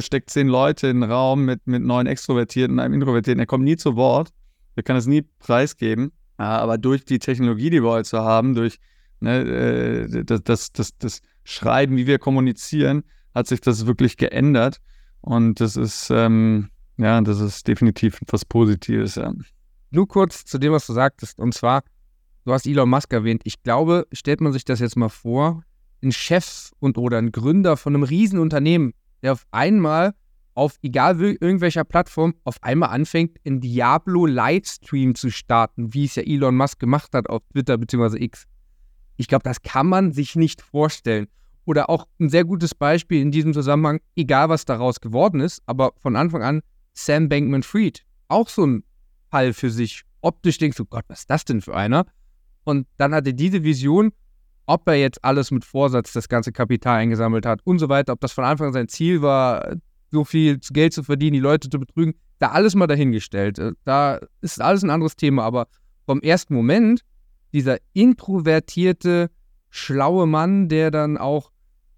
steckt zehn Leute in den Raum mit, mit neun Extrovertierten einem Introvertierten. Er kommt nie zu Wort. Er kann es nie preisgeben. Aber durch die Technologie, die wir heute haben, durch ne, äh, das, das, das, das Schreiben, wie wir kommunizieren, hat sich das wirklich geändert. Und das ist, ähm, ja, das ist definitiv etwas Positives. Ja.
Nur kurz zu dem, was du sagtest. Und zwar, du hast Elon Musk erwähnt. Ich glaube, stellt man sich das jetzt mal vor, ein Chef und oder ein Gründer von einem Riesenunternehmen, der auf einmal auf egal irgendwelcher Plattform auf einmal anfängt, einen Diablo Livestream zu starten, wie es ja Elon Musk gemacht hat auf Twitter bzw. X. Ich glaube, das kann man sich nicht vorstellen. Oder auch ein sehr gutes Beispiel in diesem Zusammenhang, egal was daraus geworden ist, aber von Anfang an Sam Bankman Fried. Auch so ein Fall für sich. Optisch denkst du, Gott, was ist das denn für einer? Und dann hat er diese Vision, ob er jetzt alles mit Vorsatz das ganze Kapital eingesammelt hat und so weiter, ob das von Anfang an sein Ziel war, so viel Geld zu verdienen, die Leute zu betrügen, da alles mal dahingestellt. Äh, da ist alles ein anderes Thema, aber vom ersten Moment, dieser introvertierte, schlaue Mann, der dann auch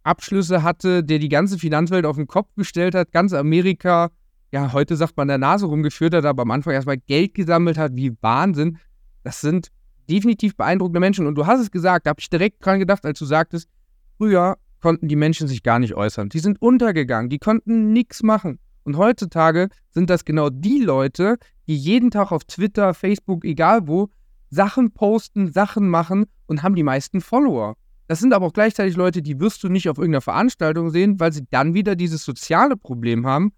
Abschlüsse hatte, der die ganze Finanzwelt auf den Kopf gestellt hat, ganz Amerika, ja, heute sagt man der Nase rumgeführt hat, aber am Anfang erstmal Geld gesammelt hat, wie Wahnsinn. Das sind definitiv beeindruckende Menschen. Und du hast es gesagt, da habe ich direkt dran gedacht, als du sagtest, früher konnten die Menschen sich gar nicht äußern. Die sind untergegangen, die konnten nichts machen. Und heutzutage sind das genau die Leute, die jeden Tag auf Twitter, Facebook, egal wo, Sachen posten, Sachen machen und haben die meisten Follower. Das sind aber auch gleichzeitig Leute, die wirst du nicht auf irgendeiner Veranstaltung sehen, weil sie dann wieder dieses soziale Problem haben,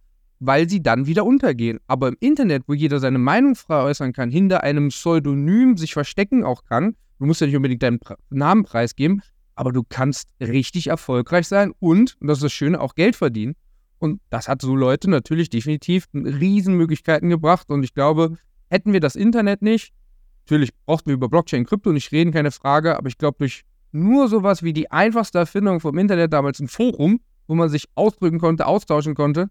weil sie dann wieder untergehen. Aber im Internet, wo jeder seine Meinung frei äußern kann, hinter einem Pseudonym sich verstecken auch kann, du musst ja nicht unbedingt deinen Namen preisgeben, aber du kannst richtig erfolgreich sein und, und das ist das Schöne, auch Geld verdienen. Und das hat so Leute natürlich definitiv Riesenmöglichkeiten gebracht. Und ich glaube, hätten wir das Internet nicht, natürlich brauchten wir über Blockchain, Krypto nicht reden, keine Frage, aber ich glaube, durch nur sowas wie die einfachste Erfindung vom Internet, damals ein Forum, wo man sich ausdrücken konnte, austauschen konnte,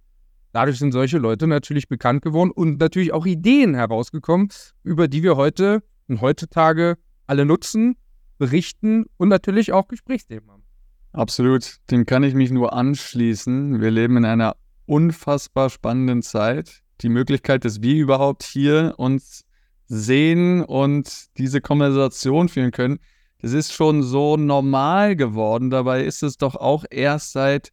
Dadurch sind solche Leute natürlich bekannt geworden und natürlich auch Ideen herausgekommen, über die wir heute und heutzutage alle nutzen, berichten und natürlich auch Gesprächsthemen haben.
Absolut, dem kann ich mich nur anschließen. Wir leben in einer unfassbar spannenden Zeit. Die Möglichkeit, dass wir überhaupt hier uns sehen und diese Konversation führen können, das ist schon so normal geworden. Dabei ist es doch auch erst seit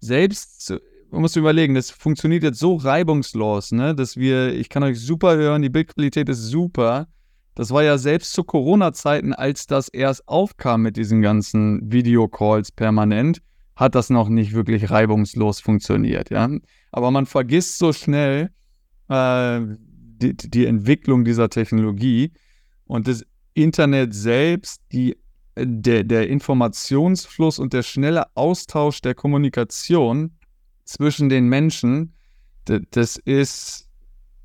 selbst man muss überlegen, das funktioniert jetzt so reibungslos, ne, dass wir, ich kann euch super hören, die Bildqualität ist super. Das war ja selbst zu Corona-Zeiten, als das erst aufkam mit diesen ganzen Videocalls permanent, hat das noch nicht wirklich reibungslos funktioniert. Ja? Aber man vergisst so schnell äh, die, die Entwicklung dieser Technologie und das Internet selbst, die, der, der Informationsfluss und der schnelle Austausch der Kommunikation zwischen den Menschen, das ist,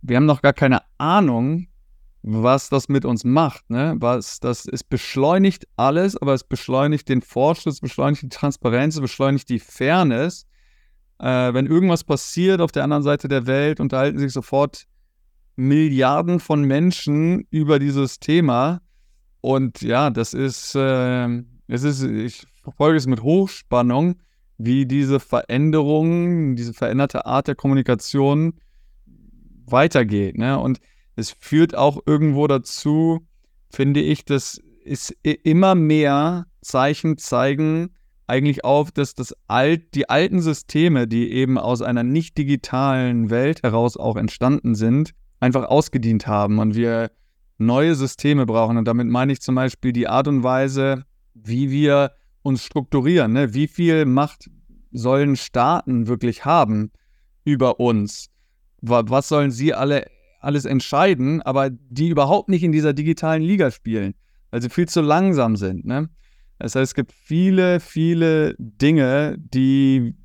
wir haben noch gar keine Ahnung, was das mit uns macht. Ne? Was, das, es beschleunigt alles, aber es beschleunigt den Fortschritt, es beschleunigt die Transparenz, es beschleunigt die Fairness. Äh, wenn irgendwas passiert auf der anderen Seite der Welt, unterhalten sich sofort Milliarden von Menschen über dieses Thema. Und ja, das ist, äh, es ist, ich verfolge es mit Hochspannung, wie diese Veränderung, diese veränderte Art der Kommunikation weitergeht. Ne? Und es führt auch irgendwo dazu, finde ich, dass es immer mehr Zeichen zeigen eigentlich auf, dass das alt, die alten Systeme, die eben aus einer nicht digitalen Welt heraus auch entstanden sind, einfach ausgedient haben und wir neue Systeme brauchen. Und damit meine ich zum Beispiel die Art und Weise, wie wir uns strukturieren. Ne? Wie viel Macht sollen Staaten wirklich haben über uns? Was sollen sie alle alles entscheiden, aber die überhaupt nicht in dieser digitalen Liga spielen, weil sie viel zu langsam sind. Ne? Das heißt, es gibt viele, viele Dinge, die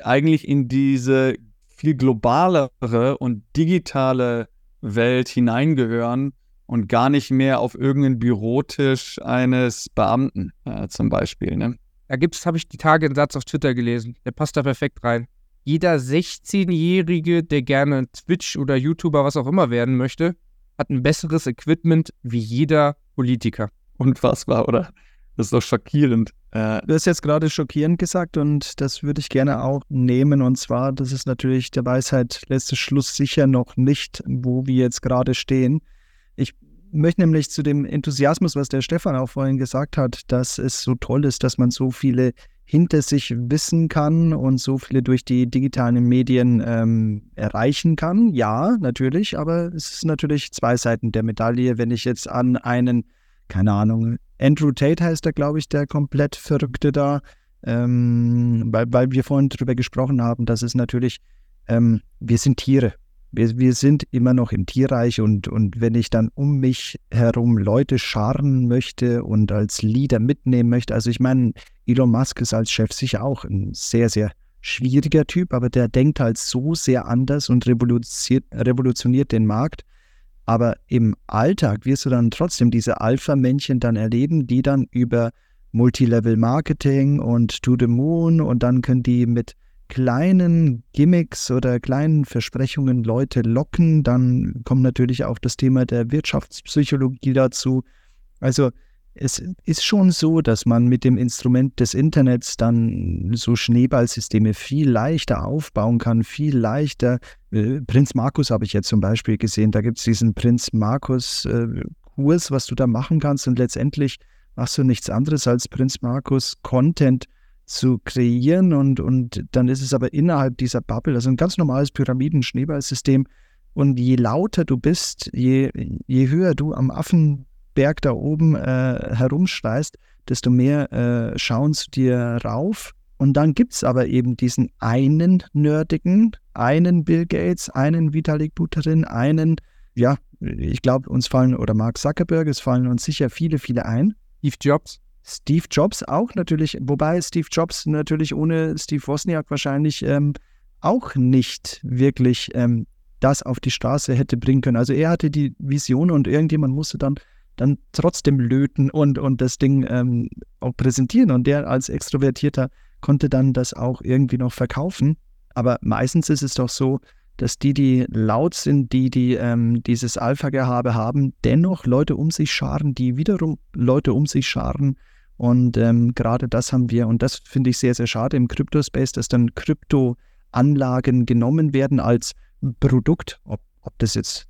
eigentlich in diese viel globalere und digitale Welt hineingehören und gar nicht mehr auf irgendeinen Bürotisch eines Beamten äh, zum Beispiel. Ne?
Da gibt's, habe ich die Tage einen Satz auf Twitter gelesen. Der passt da perfekt rein jeder 16-Jährige, der gerne Twitch oder YouTuber, was auch immer werden möchte, hat ein besseres Equipment wie jeder Politiker.
Unfassbar, oder? Das ist doch schockierend.
Äh, du hast jetzt gerade schockierend gesagt und das würde ich gerne auch nehmen. Und zwar, das ist natürlich der Weisheit letzter Schluss sicher noch nicht, wo wir jetzt gerade stehen. Möchte nämlich zu dem Enthusiasmus, was der Stefan auch vorhin gesagt hat, dass es so toll ist, dass man so viele hinter sich wissen kann und so viele durch die digitalen Medien ähm, erreichen kann. Ja, natürlich, aber es ist natürlich zwei Seiten der Medaille. Wenn ich jetzt an einen, keine Ahnung, Andrew Tate heißt er, glaube ich, der komplett Verrückte da, ähm, weil, weil wir vorhin darüber gesprochen haben, dass es natürlich, ähm, wir sind Tiere wir, wir sind immer noch im Tierreich und, und wenn ich dann um mich herum Leute scharren möchte und als Leader mitnehmen möchte, also ich meine, Elon Musk ist als Chef sicher auch ein sehr, sehr schwieriger Typ, aber der denkt halt so sehr anders und revolutioniert, revolutioniert den Markt. Aber im Alltag wirst du dann trotzdem diese Alpha-Männchen dann erleben, die dann über Multilevel-Marketing und To the Moon und dann können die mit kleinen Gimmicks oder kleinen Versprechungen Leute locken. Dann kommt natürlich auch das Thema der Wirtschaftspsychologie dazu. Also es ist schon so, dass man mit dem Instrument des Internets dann so Schneeballsysteme viel leichter aufbauen kann, viel leichter. Äh, Prinz Markus habe ich jetzt zum Beispiel gesehen. Da gibt es diesen Prinz Markus-Kurs, äh, was du da machen kannst. Und letztendlich machst du nichts anderes als Prinz Markus Content zu kreieren und, und dann ist es aber innerhalb dieser Bubble, also ein ganz normales Pyramiden-Schneeballsystem und je lauter du bist, je, je höher du am Affenberg da oben äh, herumschreist, desto mehr äh, schauen zu dir rauf und dann gibt es aber eben diesen einen Nerdigen, einen Bill Gates, einen Vitalik Buterin, einen, ja, ich glaube, uns fallen, oder Mark Zuckerberg, es fallen uns sicher viele, viele ein.
Steve Jobs.
Steve Jobs auch natürlich, wobei Steve Jobs natürlich ohne Steve Wozniak wahrscheinlich ähm, auch nicht wirklich ähm, das auf die Straße hätte bringen können. Also er hatte die Vision und irgendjemand musste dann, dann trotzdem löten und, und das Ding ähm, auch präsentieren. Und der als Extrovertierter konnte dann das auch irgendwie noch verkaufen. Aber meistens ist es doch so, dass die, die laut sind, die, die ähm, dieses Alpha-Gehabe haben, dennoch Leute um sich scharen, die wiederum Leute um sich scharen, und ähm, gerade das haben wir, und das finde ich sehr, sehr schade im Kryptospace, dass dann Kryptoanlagen genommen werden als Produkt, ob, ob das jetzt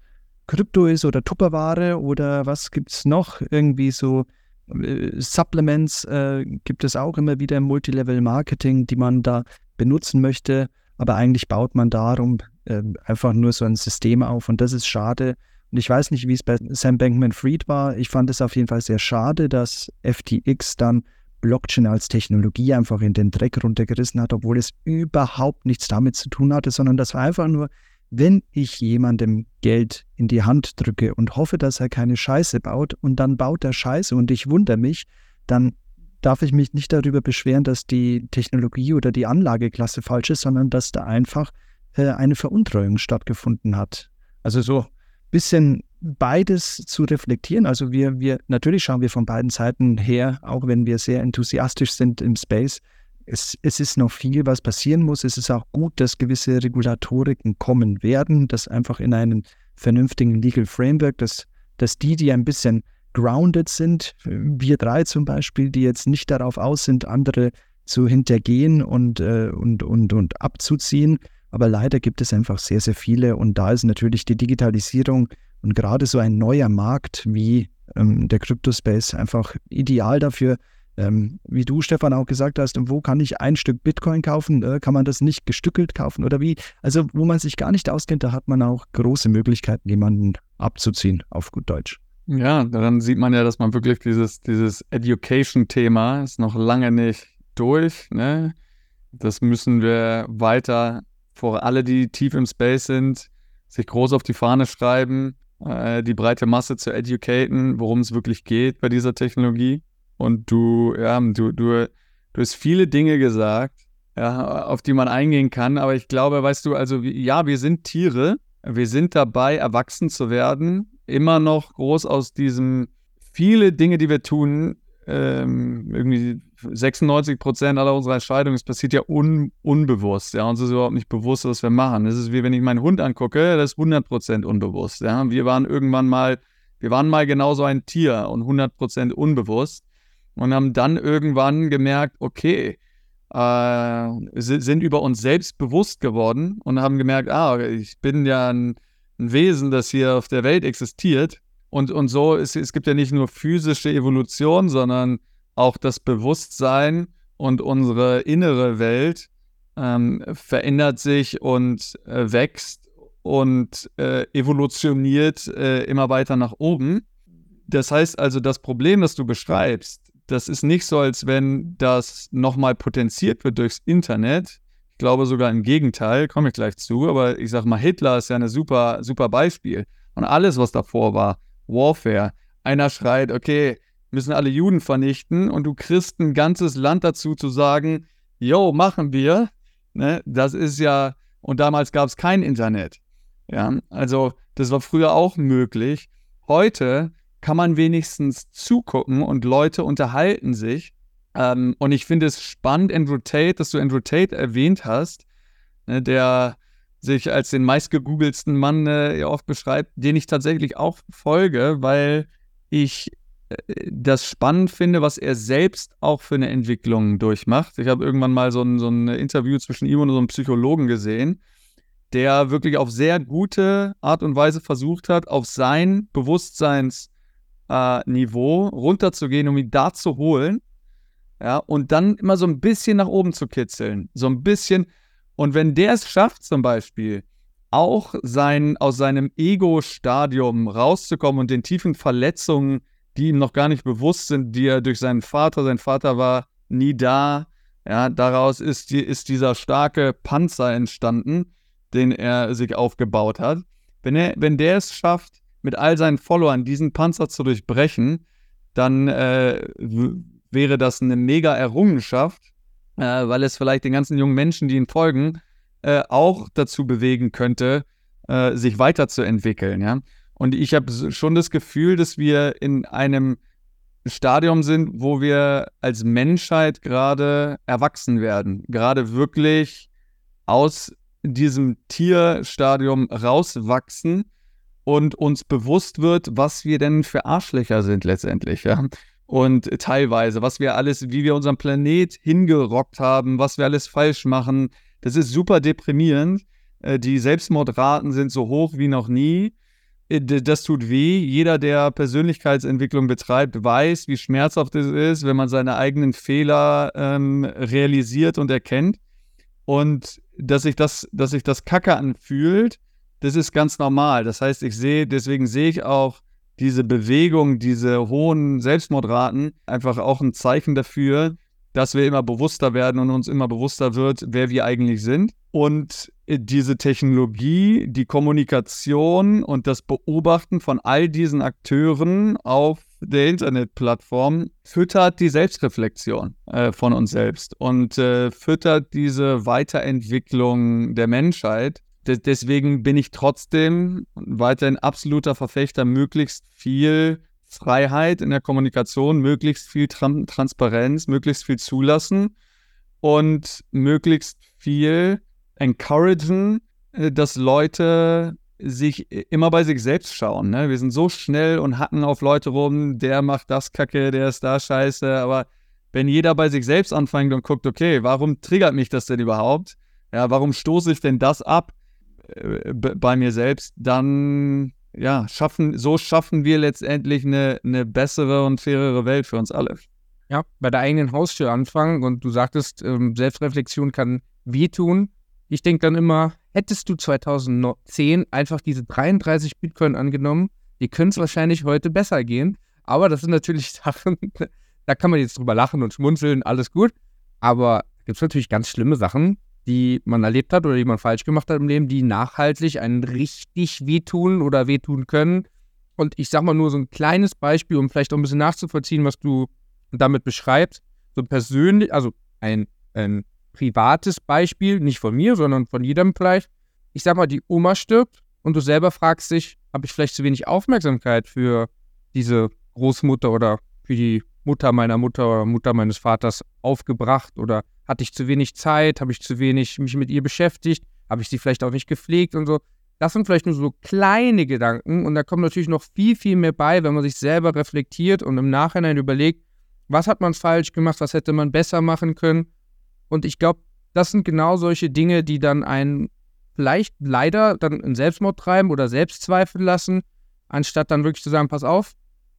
Krypto ist oder Tupperware oder was gibt es noch? Irgendwie so äh, Supplements äh, gibt es auch immer wieder im Multilevel-Marketing, die man da benutzen möchte. Aber eigentlich baut man darum äh, einfach nur so ein System auf und das ist schade. Ich weiß nicht, wie es bei Sam Bankman-Fried war. Ich fand es auf jeden Fall sehr schade, dass FTX dann Blockchain als Technologie einfach in den Dreck runtergerissen hat, obwohl es überhaupt nichts damit zu tun hatte, sondern das war einfach nur, wenn ich jemandem Geld in die Hand drücke und hoffe, dass er keine Scheiße baut und dann baut er Scheiße und ich wundere mich, dann darf ich mich nicht darüber beschweren, dass die Technologie oder die Anlageklasse falsch ist, sondern dass da einfach äh, eine Veruntreuung stattgefunden hat. Also so bisschen beides zu reflektieren. Also wir, wir, natürlich schauen wir von beiden Seiten her, auch wenn wir sehr enthusiastisch sind im Space. Es, es ist noch viel, was passieren muss. Es ist auch gut, dass gewisse Regulatoriken kommen werden, dass einfach in einen vernünftigen Legal Framework, dass, dass die, die ein bisschen grounded sind, wir drei zum Beispiel, die jetzt nicht darauf aus sind, andere zu hintergehen und, äh, und, und, und abzuziehen. Aber leider gibt es einfach sehr, sehr viele und da ist natürlich die Digitalisierung und gerade so ein neuer Markt wie ähm, der Crypto-Space einfach ideal dafür, ähm, wie du, Stefan, auch gesagt hast, wo kann ich ein Stück Bitcoin kaufen? Äh, kann man das nicht gestückelt kaufen oder wie? Also, wo man sich gar nicht auskennt, da hat man auch große Möglichkeiten, jemanden abzuziehen, auf gut Deutsch.
Ja, daran sieht man ja, dass man wirklich dieses, dieses Education-Thema ist noch lange nicht durch. Ne? Das müssen wir weiter vor alle, die tief im Space sind, sich groß auf die Fahne schreiben äh, die breite Masse zu educaten, worum es wirklich geht bei dieser Technologie. Und du, ja, du, du, du hast viele Dinge gesagt, ja, auf die man eingehen kann. Aber ich glaube, weißt du, also ja, wir sind Tiere. Wir sind dabei, erwachsen zu werden. Immer noch groß aus diesem viele Dinge, die wir tun, ähm, irgendwie 96 Prozent aller unserer Entscheidungen, es passiert ja un, unbewusst. Ja, uns ist überhaupt nicht bewusst, was wir machen. Es ist wie wenn ich meinen Hund angucke, das ist 100 Prozent unbewusst. Ja, wir waren irgendwann mal, wir waren mal genauso ein Tier und 100 Prozent unbewusst und haben dann irgendwann gemerkt, okay, äh, sind über uns selbst bewusst geworden und haben gemerkt, ah, ich bin ja ein, ein Wesen, das hier auf der Welt existiert und, und so, es, es gibt ja nicht nur physische Evolution, sondern auch das Bewusstsein und unsere innere Welt ähm, verändert sich und äh, wächst und äh, evolutioniert äh, immer weiter nach oben. Das heißt also, das Problem, das du beschreibst, das ist nicht so, als wenn das nochmal potenziert wird durchs Internet. Ich glaube sogar im Gegenteil, komme ich gleich zu, aber ich sage mal, Hitler ist ja ein super, super Beispiel. Und alles, was davor war, Warfare. Einer schreit, okay, müssen alle Juden vernichten und du kriegst ein ganzes Land dazu zu sagen, yo, machen wir. Ne? Das ist ja, und damals gab es kein Internet. Ja, also das war früher auch möglich. Heute kann man wenigstens zugucken und Leute unterhalten sich. Ähm, und ich finde es spannend, Andrew Tate, dass du Andrew Tate erwähnt hast, ne, der sich als den meistgegoogelsten Mann äh, oft beschreibt, den ich tatsächlich auch folge, weil ich äh, das spannend finde, was er selbst auch für eine Entwicklung durchmacht. Ich habe irgendwann mal so ein, so ein Interview zwischen ihm und so einem Psychologen gesehen, der wirklich auf sehr gute Art und Weise versucht hat, auf sein Bewusstseinsniveau äh, runterzugehen, um ihn da zu holen. Ja, und dann immer so ein bisschen nach oben zu kitzeln. So ein bisschen, und wenn der es schafft, zum Beispiel, auch sein, aus seinem Ego-Stadium rauszukommen und den tiefen Verletzungen, die ihm noch gar nicht bewusst sind, die er durch seinen Vater, sein Vater war nie da, ja, daraus ist, ist dieser starke Panzer entstanden, den er sich aufgebaut hat. Wenn, er, wenn der es schafft, mit all seinen Followern diesen Panzer zu durchbrechen, dann äh, wäre das eine mega Errungenschaft äh, weil es vielleicht den ganzen jungen Menschen, die ihm folgen, äh, auch dazu bewegen könnte, äh, sich weiterzuentwickeln. Ja? Und ich habe schon das Gefühl, dass wir in einem Stadium sind, wo wir als Menschheit gerade erwachsen werden, gerade wirklich aus diesem Tierstadium rauswachsen und uns bewusst wird, was wir denn für Arschlöcher sind letztendlich. Ja? Und teilweise, was wir alles, wie wir unseren Planet hingerockt haben, was wir alles falsch machen. Das ist super deprimierend. Äh, die Selbstmordraten sind so hoch wie noch nie. Äh, das tut weh. Jeder, der Persönlichkeitsentwicklung betreibt, weiß, wie schmerzhaft es ist, wenn man seine eigenen Fehler ähm, realisiert und erkennt. Und dass sich das, dass sich das Kacke anfühlt, das ist ganz normal. Das heißt, ich sehe, deswegen sehe ich auch diese Bewegung, diese hohen Selbstmordraten einfach auch ein Zeichen dafür, dass wir immer bewusster werden und uns immer bewusster wird, wer wir eigentlich sind. Und äh, diese Technologie, die Kommunikation und das Beobachten von all diesen Akteuren auf der Internetplattform füttert die Selbstreflexion äh, von uns selbst und äh, füttert diese Weiterentwicklung der Menschheit. De deswegen bin ich trotzdem weiterhin absoluter Verfechter, möglichst viel Freiheit in der Kommunikation, möglichst viel Tran Transparenz, möglichst viel zulassen und möglichst viel encouragen, äh, dass Leute sich immer bei sich selbst schauen. Ne? Wir sind so schnell und hacken auf Leute rum, der macht das Kacke, der ist da scheiße. Aber wenn jeder bei sich selbst anfängt und guckt, okay, warum triggert mich das denn überhaupt? Ja, warum stoße ich denn das ab äh, bei mir selbst? Dann ja, schaffen, so schaffen wir letztendlich eine, eine bessere und fairere Welt für uns alle.
Ja, bei der eigenen Haustür anfangen und du sagtest, ähm, Selbstreflexion kann wehtun. Ich denke dann immer, hättest du 2010 einfach diese 33 Bitcoin angenommen, die können es wahrscheinlich heute besser gehen. Aber das sind natürlich Sachen, da kann man jetzt drüber lachen und schmunzeln, alles gut. Aber gibt es natürlich ganz schlimme Sachen, die man erlebt hat oder die man falsch gemacht hat im Leben, die nachhaltig einen richtig wehtun oder wehtun können. Und ich sag mal nur so ein kleines Beispiel, um vielleicht auch ein bisschen nachzuvollziehen, was du damit beschreibst. So persönlich, also ein, ein privates Beispiel, nicht von mir, sondern von jedem vielleicht. Ich sag mal, die Oma stirbt und du selber fragst dich, habe ich vielleicht zu wenig Aufmerksamkeit für diese Großmutter oder für die Mutter meiner Mutter oder Mutter meines Vaters aufgebracht oder hatte ich zu wenig Zeit, habe ich zu wenig mich mit ihr beschäftigt, habe ich sie vielleicht auch nicht gepflegt und so. Das sind vielleicht nur so kleine Gedanken und da kommt natürlich noch viel, viel mehr bei, wenn man sich selber reflektiert und im Nachhinein überlegt, was hat man falsch gemacht, was hätte man besser machen können. Und ich glaube, das sind genau solche Dinge, die dann einen vielleicht leider dann in Selbstmord treiben oder Selbstzweifel lassen, anstatt dann wirklich zu sagen, pass auf,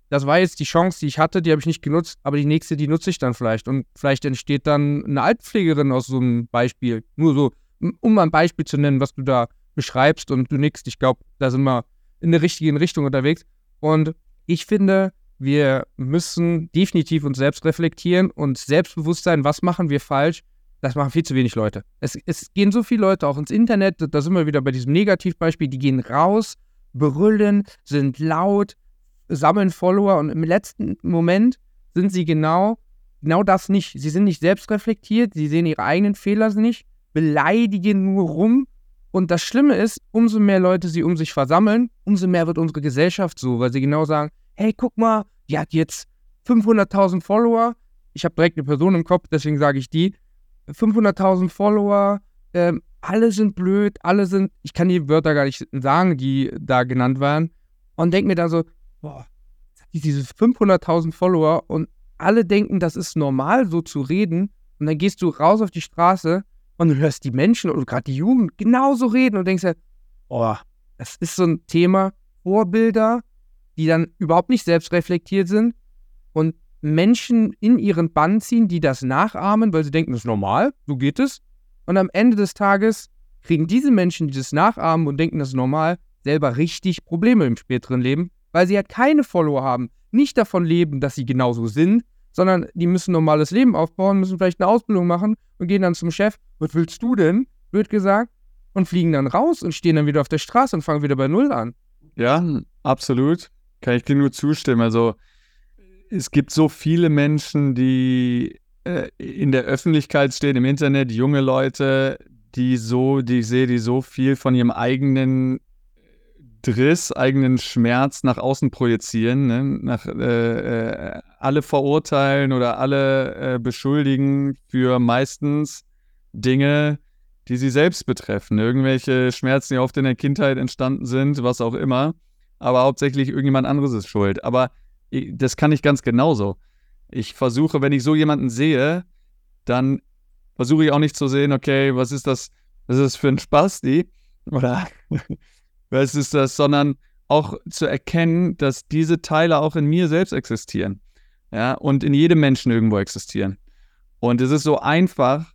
das war jetzt die Chance, die ich hatte, die habe ich nicht genutzt, aber die nächste, die nutze ich dann vielleicht. Und vielleicht entsteht dann eine Altpflegerin aus so einem Beispiel. Nur so, um mal ein Beispiel zu nennen, was du da beschreibst und du nix. Ich glaube, da sind wir in der richtigen Richtung unterwegs. Und ich finde, wir müssen definitiv uns selbst reflektieren und selbstbewusst sein, was machen wir falsch. Das machen viel zu wenig Leute. Es, es gehen so viele Leute auch ins Internet, da sind wir wieder bei diesem Negativbeispiel, die gehen raus, berüllen, sind laut, sammeln Follower und im letzten Moment sind sie genau, genau das nicht. Sie sind nicht selbstreflektiert, sie sehen ihre eigenen Fehler nicht, beleidigen nur rum. Und das Schlimme ist, umso mehr Leute sie um sich versammeln, umso mehr wird unsere Gesellschaft so, weil sie genau sagen, hey, guck mal, die hat jetzt 500.000 Follower. Ich habe direkt eine Person im Kopf, deswegen sage ich die. 500.000 Follower, ähm, alle sind blöd, alle sind, ich kann die Wörter gar nicht sagen, die da genannt waren. Und denke mir dann so, boah, diese 500.000 Follower und alle denken, das ist normal, so zu reden. Und dann gehst du raus auf die Straße und du hörst die Menschen oder gerade die Jugend genauso reden und denkst halt, boah, das ist so ein Thema, Vorbilder, die dann überhaupt nicht selbst reflektiert sind und Menschen in ihren Bann ziehen, die das nachahmen, weil sie denken, das ist normal, so geht es. Und am Ende des Tages kriegen diese Menschen, die das nachahmen und denken, das ist normal, selber richtig Probleme im späteren Leben, weil sie halt keine Follower haben, nicht davon leben, dass sie genauso sind, sondern die müssen normales Leben aufbauen, müssen vielleicht eine Ausbildung machen und gehen dann zum Chef, was willst du denn? Wird gesagt, und fliegen dann raus und stehen dann wieder auf der Straße und fangen wieder bei Null an.
Ja, absolut. Kann ich dir nur zustimmen. Also es gibt so viele Menschen, die äh, in der Öffentlichkeit stehen, im Internet, junge Leute, die so, die ich sehe, die so viel von ihrem eigenen Driss, eigenen Schmerz nach außen projizieren, ne? nach, äh, äh, alle verurteilen oder alle äh, beschuldigen für meistens Dinge, die sie selbst betreffen. Irgendwelche Schmerzen, die oft in der Kindheit entstanden sind, was auch immer. Aber hauptsächlich irgendjemand anderes ist schuld. Aber das kann ich ganz genauso. Ich versuche, wenn ich so jemanden sehe, dann versuche ich auch nicht zu sehen, okay, was ist das, was ist das für ein Spasti? Oder was ist das, sondern auch zu erkennen, dass diese Teile auch in mir selbst existieren. Ja, und in jedem Menschen irgendwo existieren. Und es ist so einfach,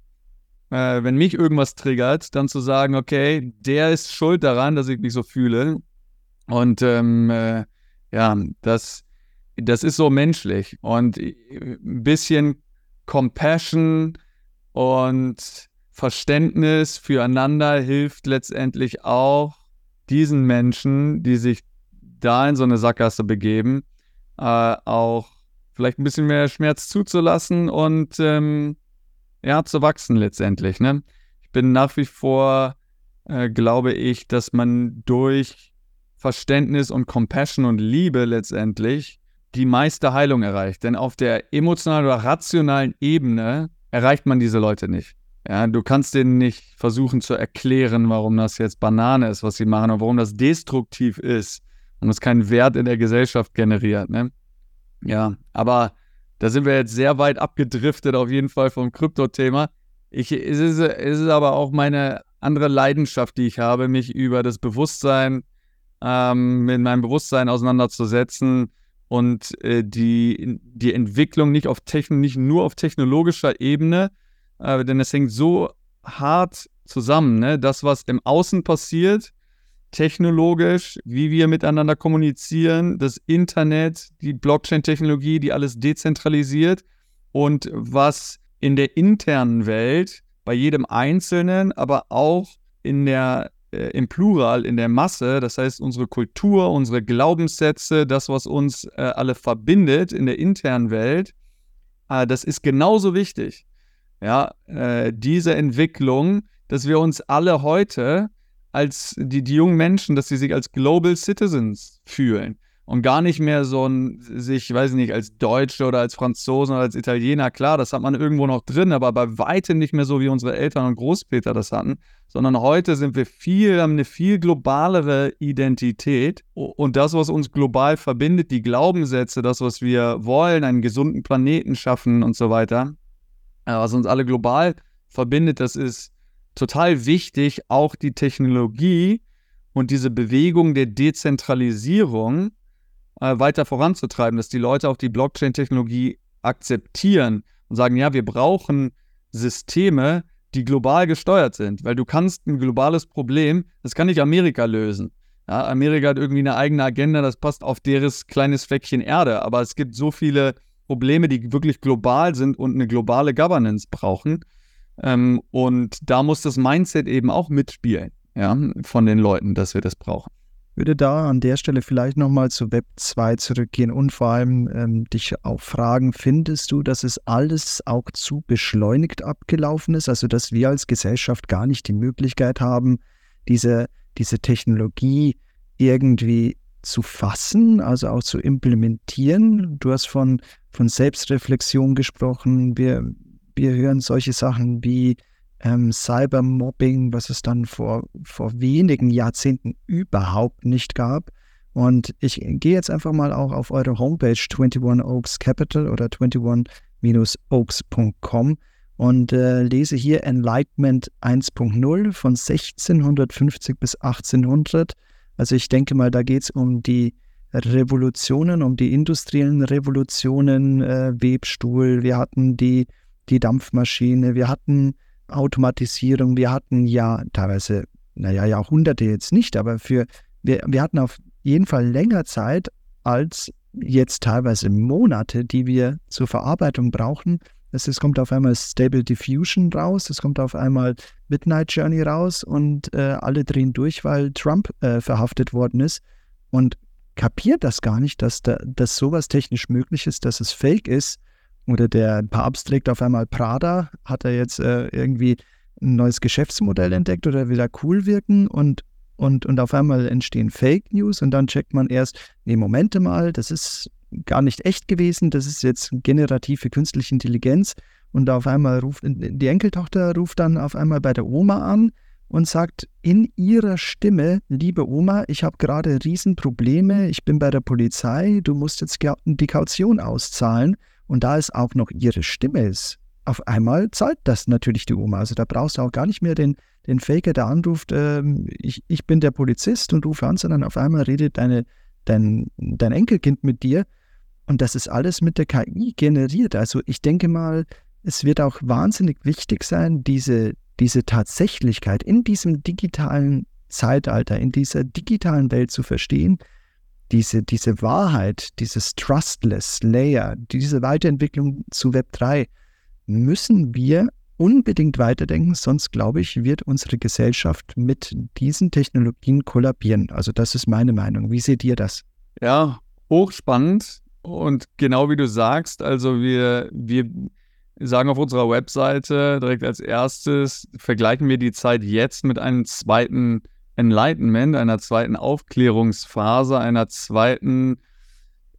äh, wenn mich irgendwas triggert, dann zu sagen, okay, der ist schuld daran, dass ich mich so fühle. Und ähm, äh, ja, das, das ist so menschlich. Und ein bisschen Compassion und Verständnis füreinander hilft letztendlich auch diesen Menschen, die sich da in so eine Sackgasse begeben, äh, auch vielleicht ein bisschen mehr Schmerz zuzulassen und ähm, ja, zu wachsen letztendlich. Ne? Ich bin nach wie vor, äh, glaube ich, dass man durch Verständnis und Compassion und Liebe letztendlich die meiste Heilung erreicht. Denn auf der emotionalen oder rationalen Ebene erreicht man diese Leute nicht. Ja, du kannst denen nicht versuchen zu erklären, warum das jetzt Banane ist, was sie machen, und warum das destruktiv ist und es keinen Wert in der Gesellschaft generiert. Ne? Ja, aber da sind wir jetzt sehr weit abgedriftet, auf jeden Fall vom Krypto-Thema. es, ist, es ist aber auch meine andere Leidenschaft, die ich habe, mich über das Bewusstsein, ähm, mit meinem Bewusstsein auseinanderzusetzen und äh, die, die Entwicklung nicht, auf Techn nicht nur auf technologischer Ebene, äh, denn es hängt so hart zusammen. Ne? Das, was im Außen passiert, technologisch, wie wir miteinander kommunizieren, das Internet, die Blockchain-Technologie, die alles dezentralisiert und was in der internen Welt bei jedem Einzelnen, aber auch in der, äh, im Plural, in der Masse, das heißt unsere Kultur, unsere Glaubenssätze, das, was uns äh, alle verbindet in der internen Welt, äh, das ist genauso wichtig. Ja, äh, diese Entwicklung, dass wir uns alle heute als die, die jungen Menschen, dass sie sich als Global Citizens fühlen und gar nicht mehr so ein, sich, weiß ich nicht, als Deutsche oder als Franzosen oder als Italiener, klar, das hat man irgendwo noch drin, aber bei weitem nicht mehr so, wie unsere Eltern und Großväter das hatten, sondern heute sind wir viel, haben eine viel globalere Identität und das, was uns global verbindet, die Glaubenssätze, das, was wir wollen, einen gesunden Planeten schaffen und so weiter, was uns alle global verbindet, das ist total wichtig, auch die Technologie und diese Bewegung der Dezentralisierung äh, weiter voranzutreiben, dass die Leute auch die Blockchain-Technologie akzeptieren und sagen, ja, wir brauchen Systeme, die global gesteuert sind, weil du kannst ein globales Problem, das kann nicht Amerika lösen. Ja, Amerika hat irgendwie eine eigene Agenda, das passt auf deres kleines Fleckchen Erde, aber es gibt so viele Probleme, die wirklich global sind und eine globale Governance brauchen. Ähm, und da muss das Mindset eben auch mitspielen, ja, von den Leuten, dass wir das brauchen.
Würde da an der Stelle vielleicht nochmal zu Web 2 zurückgehen und vor allem ähm, dich auch fragen, findest du, dass es alles auch zu beschleunigt abgelaufen ist? Also, dass wir als Gesellschaft gar nicht die Möglichkeit haben, diese, diese Technologie irgendwie zu fassen, also auch zu implementieren. Du hast von, von Selbstreflexion gesprochen. Wir, wir hören solche Sachen wie ähm, Cybermobbing, was es dann vor, vor wenigen Jahrzehnten überhaupt nicht gab. Und ich gehe jetzt einfach mal auch auf eure Homepage 21 Oaks Capital oder 21-oaks.com und äh, lese hier Enlightenment 1.0 von 1650 bis 1800. Also ich denke mal, da geht es um die Revolutionen, um die industriellen Revolutionen, äh, Webstuhl, wir hatten die die Dampfmaschine, wir hatten Automatisierung, wir hatten ja teilweise, naja, Jahrhunderte jetzt nicht, aber für, wir, wir hatten auf jeden Fall länger Zeit als jetzt teilweise Monate, die wir zur Verarbeitung brauchen. Es, es kommt auf einmal Stable Diffusion raus, es kommt auf einmal Midnight Journey raus und äh, alle drehen durch, weil Trump äh, verhaftet worden ist. Und kapiert das gar nicht, dass, da, dass sowas technisch möglich ist, dass es fake ist. Oder der Papst trägt auf einmal Prada, hat er jetzt äh, irgendwie ein neues Geschäftsmodell entdeckt oder will er cool wirken? Und, und, und auf einmal entstehen Fake News und dann checkt man erst, nee, Momente mal, das ist gar nicht echt gewesen, das ist jetzt generative künstliche Intelligenz und auf einmal ruft die Enkeltochter ruft dann auf einmal bei der Oma an und sagt in ihrer Stimme, liebe Oma, ich habe gerade Riesenprobleme, ich bin bei der Polizei, du musst jetzt die Kaution auszahlen und da es auch noch ihre Stimme ist, auf einmal zahlt das natürlich die Oma. Also da brauchst du auch gar nicht mehr den, den Faker, der anruft, ähm, ich, ich bin der Polizist und rufe an, sondern auf einmal redet deine, dein, dein Enkelkind mit dir. Und das ist alles mit der KI generiert. Also ich denke mal, es wird auch wahnsinnig wichtig sein, diese, diese Tatsächlichkeit in diesem digitalen Zeitalter, in dieser digitalen Welt zu verstehen, diese, diese Wahrheit, dieses Trustless Layer, diese Weiterentwicklung zu Web 3, müssen wir unbedingt weiterdenken, sonst glaube ich, wird unsere Gesellschaft mit diesen Technologien kollabieren. Also das ist meine Meinung. Wie seht ihr das?
Ja, hochspannend und genau wie du sagst, also wir, wir sagen auf unserer Webseite direkt als erstes, vergleichen wir die Zeit jetzt mit einem zweiten Enlightenment, einer zweiten Aufklärungsphase, einer zweiten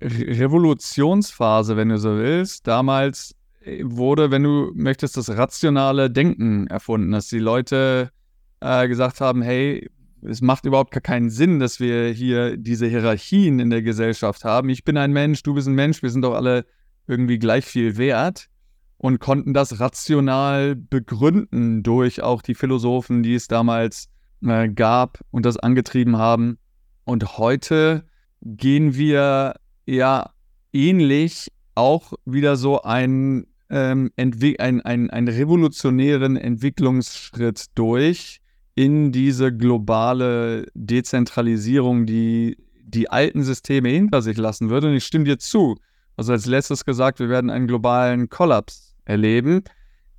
Revolutionsphase, wenn du so willst. Damals wurde, wenn du möchtest, das rationale Denken erfunden, dass die Leute äh, gesagt haben, hey, es macht überhaupt gar keinen Sinn, dass wir hier diese Hierarchien in der Gesellschaft haben. Ich bin ein Mensch, du bist ein Mensch, wir sind doch alle irgendwie gleich viel wert und konnten das rational begründen durch auch die Philosophen, die es damals äh, gab und das angetrieben haben. Und heute gehen wir ja ähnlich auch wieder so einen, ähm, ein, ein, einen revolutionären Entwicklungsschritt durch in diese globale Dezentralisierung, die die alten Systeme hinter sich lassen würde. Und ich stimme dir zu. Also als letztes gesagt, wir werden einen globalen Kollaps erleben.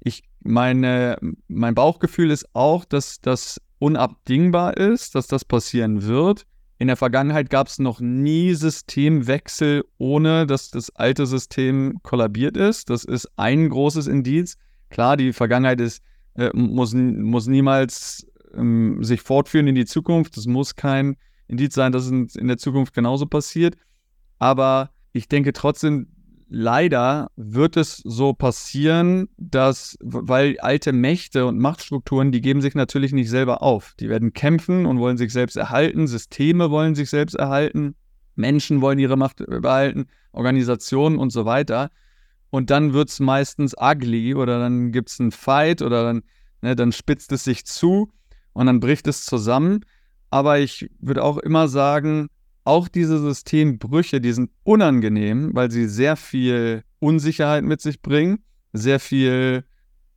Ich meine, mein Bauchgefühl ist auch, dass das unabdingbar ist, dass das passieren wird. In der Vergangenheit gab es noch nie Systemwechsel, ohne dass das alte System kollabiert ist. Das ist ein großes Indiz. Klar, die Vergangenheit ist, äh, muss, muss niemals ähm, sich fortführen in die Zukunft. Das muss kein Indiz sein, dass es in der Zukunft genauso passiert. Aber ich denke trotzdem, leider wird es so passieren, dass, weil alte Mächte und Machtstrukturen, die geben sich natürlich nicht selber auf. Die werden kämpfen und wollen sich selbst erhalten, Systeme wollen sich selbst erhalten, Menschen wollen ihre Macht behalten, Organisationen und so weiter. Und dann wird es meistens ugly oder dann gibt es einen Fight oder dann, ne, dann spitzt es sich zu und dann bricht es zusammen. Aber ich würde auch immer sagen, auch diese Systembrüche, die sind unangenehm, weil sie sehr viel Unsicherheit mit sich bringen, sehr viel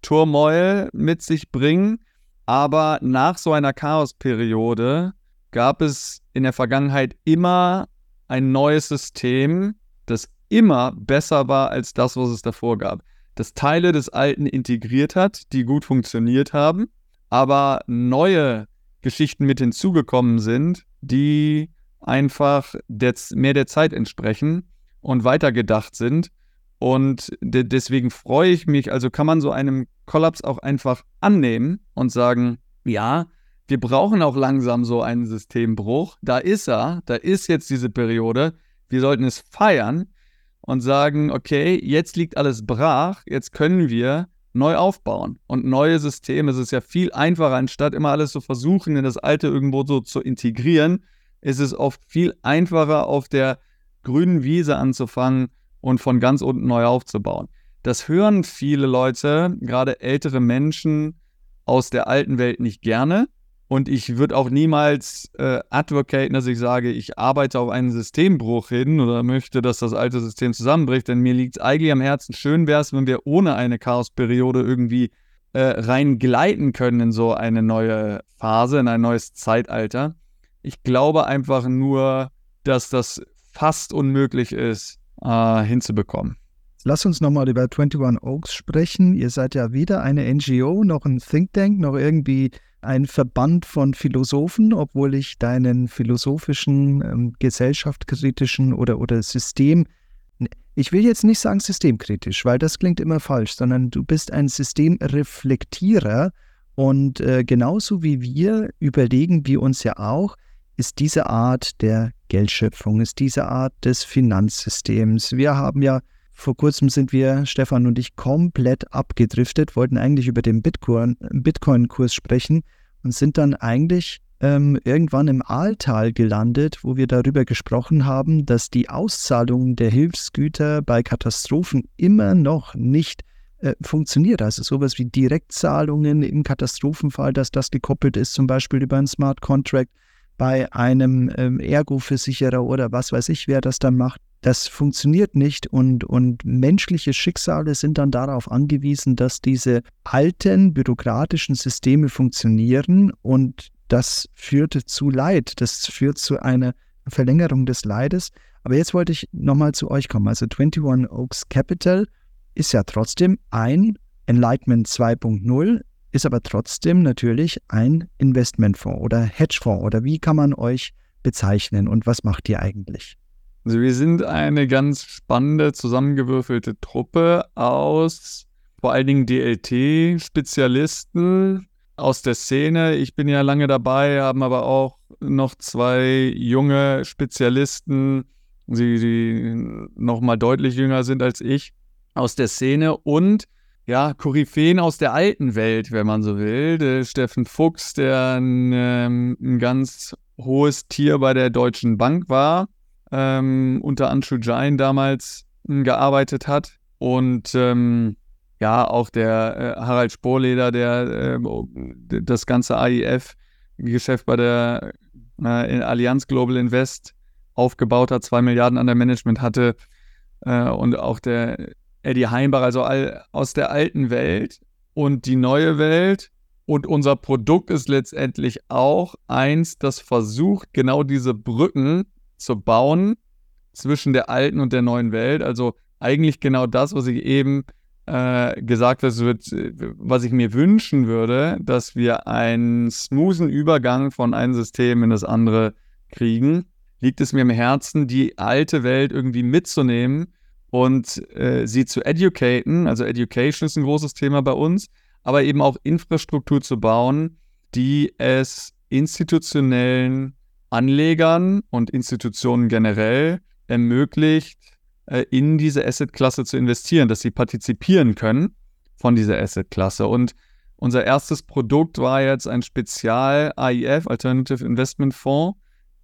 Turmoil mit sich bringen. Aber nach so einer Chaosperiode gab es in der Vergangenheit immer ein neues System, das immer besser war als das, was es davor gab. Das Teile des Alten integriert hat, die gut funktioniert haben, aber neue Geschichten mit hinzugekommen sind, die einfach der, mehr der Zeit entsprechen und weitergedacht sind. Und de deswegen freue ich mich, also kann man so einem Kollaps auch einfach annehmen und sagen, ja, wir brauchen auch langsam so einen Systembruch. Da ist er, da ist jetzt diese Periode. Wir sollten es feiern und sagen, okay, jetzt liegt alles brach, jetzt können wir neu aufbauen. Und neue Systeme, es ist ja viel einfacher, anstatt immer alles zu versuchen, in das Alte irgendwo so zu integrieren, ist es oft viel einfacher, auf der grünen Wiese anzufangen und von ganz unten neu aufzubauen. Das hören viele Leute, gerade ältere Menschen aus der alten Welt nicht gerne. Und ich würde auch niemals äh, advocaten, dass ich sage, ich arbeite auf einen Systembruch hin oder möchte, dass das alte System zusammenbricht. Denn mir liegt es eigentlich am Herzen, schön wäre es, wenn wir ohne eine Chaosperiode irgendwie äh, rein gleiten können in so eine neue Phase, in ein neues Zeitalter. Ich glaube einfach nur, dass das fast unmöglich ist, äh, hinzubekommen.
Lass uns nochmal über 21 Oaks sprechen. Ihr seid ja weder eine NGO noch ein Think Tank noch irgendwie ein Verband von Philosophen, obwohl ich deinen philosophischen, ähm, gesellschaftskritischen oder, oder System, ich will jetzt nicht sagen systemkritisch, weil das klingt immer falsch, sondern du bist ein Systemreflektierer und äh, genauso wie wir überlegen wir uns ja auch, ist diese Art der Geldschöpfung, ist diese Art des Finanzsystems. Wir haben ja vor kurzem sind wir, Stefan und ich, komplett abgedriftet, wollten eigentlich über den Bitcoin-Kurs sprechen und sind dann eigentlich ähm, irgendwann im Aaltal gelandet, wo wir darüber gesprochen haben, dass die Auszahlung der Hilfsgüter bei Katastrophen immer noch nicht äh, funktioniert. Also sowas wie Direktzahlungen im Katastrophenfall, dass das gekoppelt ist, zum Beispiel über einen Smart Contract bei einem ähm, Ergo-Versicherer oder was weiß ich, wer das dann macht. das funktioniert nicht und, und menschliche Schicksale sind dann darauf angewiesen, dass diese alten bürokratischen Systeme funktionieren und das führt zu Leid, das führt zu einer Verlängerung des Leides. Aber jetzt wollte ich nochmal zu euch kommen. Also 21 Oaks Capital ist ja trotzdem ein Enlightenment 2.0, ist aber trotzdem natürlich ein Investmentfonds oder Hedgefonds oder wie kann man euch bezeichnen und was macht ihr eigentlich?
Also wir sind eine ganz spannende, zusammengewürfelte Truppe aus vor allen Dingen DLT-Spezialisten aus der Szene. Ich bin ja lange dabei, haben aber auch noch zwei junge Spezialisten, die, die noch mal deutlich jünger sind als ich, aus der Szene und ja, Koryphäen aus der alten Welt, wenn man so will. Der Steffen Fuchs, der ein, ähm, ein ganz hohes Tier bei der Deutschen Bank war, ähm, unter Anshu Jain damals äh, gearbeitet hat. Und ähm, ja, auch der äh, Harald Sporleder, der äh, das ganze AIF-Geschäft bei der äh, Allianz Global Invest aufgebaut hat, zwei Milliarden an der Management hatte äh, und auch der Eddie Heimbach, also all, aus der alten Welt und die neue Welt. Und unser Produkt ist letztendlich auch eins, das versucht, genau diese Brücken zu bauen zwischen der alten und der neuen Welt. Also eigentlich genau das, was ich eben äh, gesagt habe, was ich mir wünschen würde, dass wir einen smoothen Übergang von einem System in das andere kriegen. Liegt es mir im Herzen, die alte Welt irgendwie mitzunehmen und äh, sie zu educaten. Also Education ist ein großes Thema bei uns, aber eben auch Infrastruktur zu bauen, die es institutionellen Anlegern und Institutionen generell ermöglicht, äh, in diese Assetklasse zu investieren, dass sie partizipieren können von dieser Assetklasse. Und unser erstes Produkt war jetzt ein Spezial-AIF, Alternative Investment Fonds,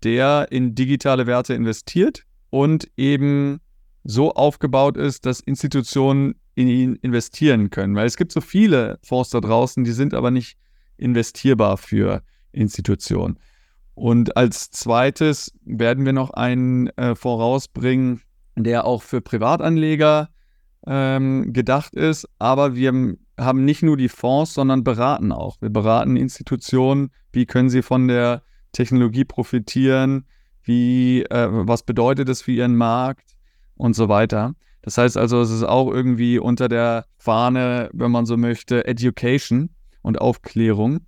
der in digitale Werte investiert und eben so aufgebaut ist, dass Institutionen in ihn investieren können. Weil es gibt so viele Fonds da draußen, die sind aber nicht investierbar für Institutionen. Und als zweites werden wir noch einen äh, vorausbringen, der auch für Privatanleger ähm, gedacht ist. Aber wir haben nicht nur die Fonds, sondern beraten auch. Wir beraten Institutionen, wie können sie von der Technologie profitieren, wie, äh, was bedeutet es für ihren Markt, und so weiter. Das heißt also, es ist auch irgendwie unter der Fahne, wenn man so möchte, Education und Aufklärung,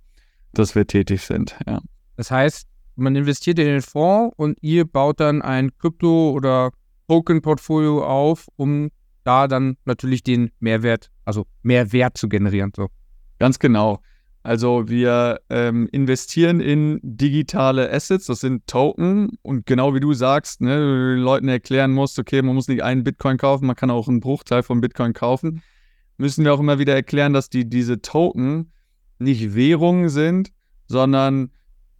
dass wir tätig sind. Ja.
Das heißt, man investiert in den Fonds und ihr baut dann ein Krypto- oder Token-Portfolio auf, um da dann natürlich den Mehrwert, also mehr Wert zu generieren. So.
Ganz genau. Also wir ähm, investieren in digitale Assets, das sind Token und genau wie du sagst, ne, du den Leuten erklären musst, okay, man muss nicht einen Bitcoin kaufen, man kann auch einen Bruchteil von Bitcoin kaufen, müssen wir auch immer wieder erklären, dass die, diese Token nicht Währungen sind, sondern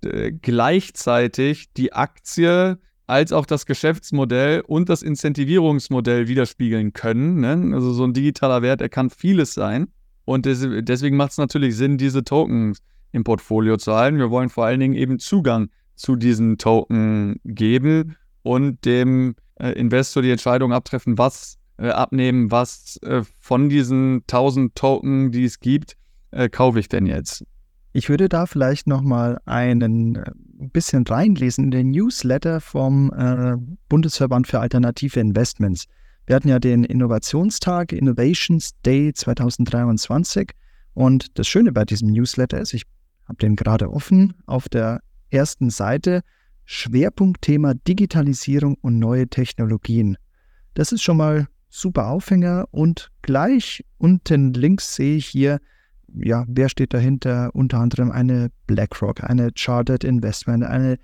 äh, gleichzeitig die Aktie als auch das Geschäftsmodell und das Incentivierungsmodell widerspiegeln können. Ne? Also so ein digitaler Wert, er kann vieles sein. Und deswegen macht es natürlich Sinn, diese Tokens im Portfolio zu halten. Wir wollen vor allen Dingen eben Zugang zu diesen Token geben und dem äh, Investor die Entscheidung abtreffen, was äh, abnehmen, was äh, von diesen 1000 Token, die es gibt, äh, kaufe ich denn jetzt.
Ich würde da vielleicht nochmal einen äh, bisschen reinlesen in den Newsletter vom äh, Bundesverband für alternative Investments. Wir hatten ja den Innovationstag, Innovations Day 2023. Und das Schöne bei diesem Newsletter ist, ich habe den gerade offen, auf der ersten Seite Schwerpunktthema Digitalisierung und neue Technologien. Das ist schon mal super Aufhänger und gleich unten links sehe ich hier, ja, wer steht dahinter? Unter anderem eine BlackRock, eine Chartered Investment, eine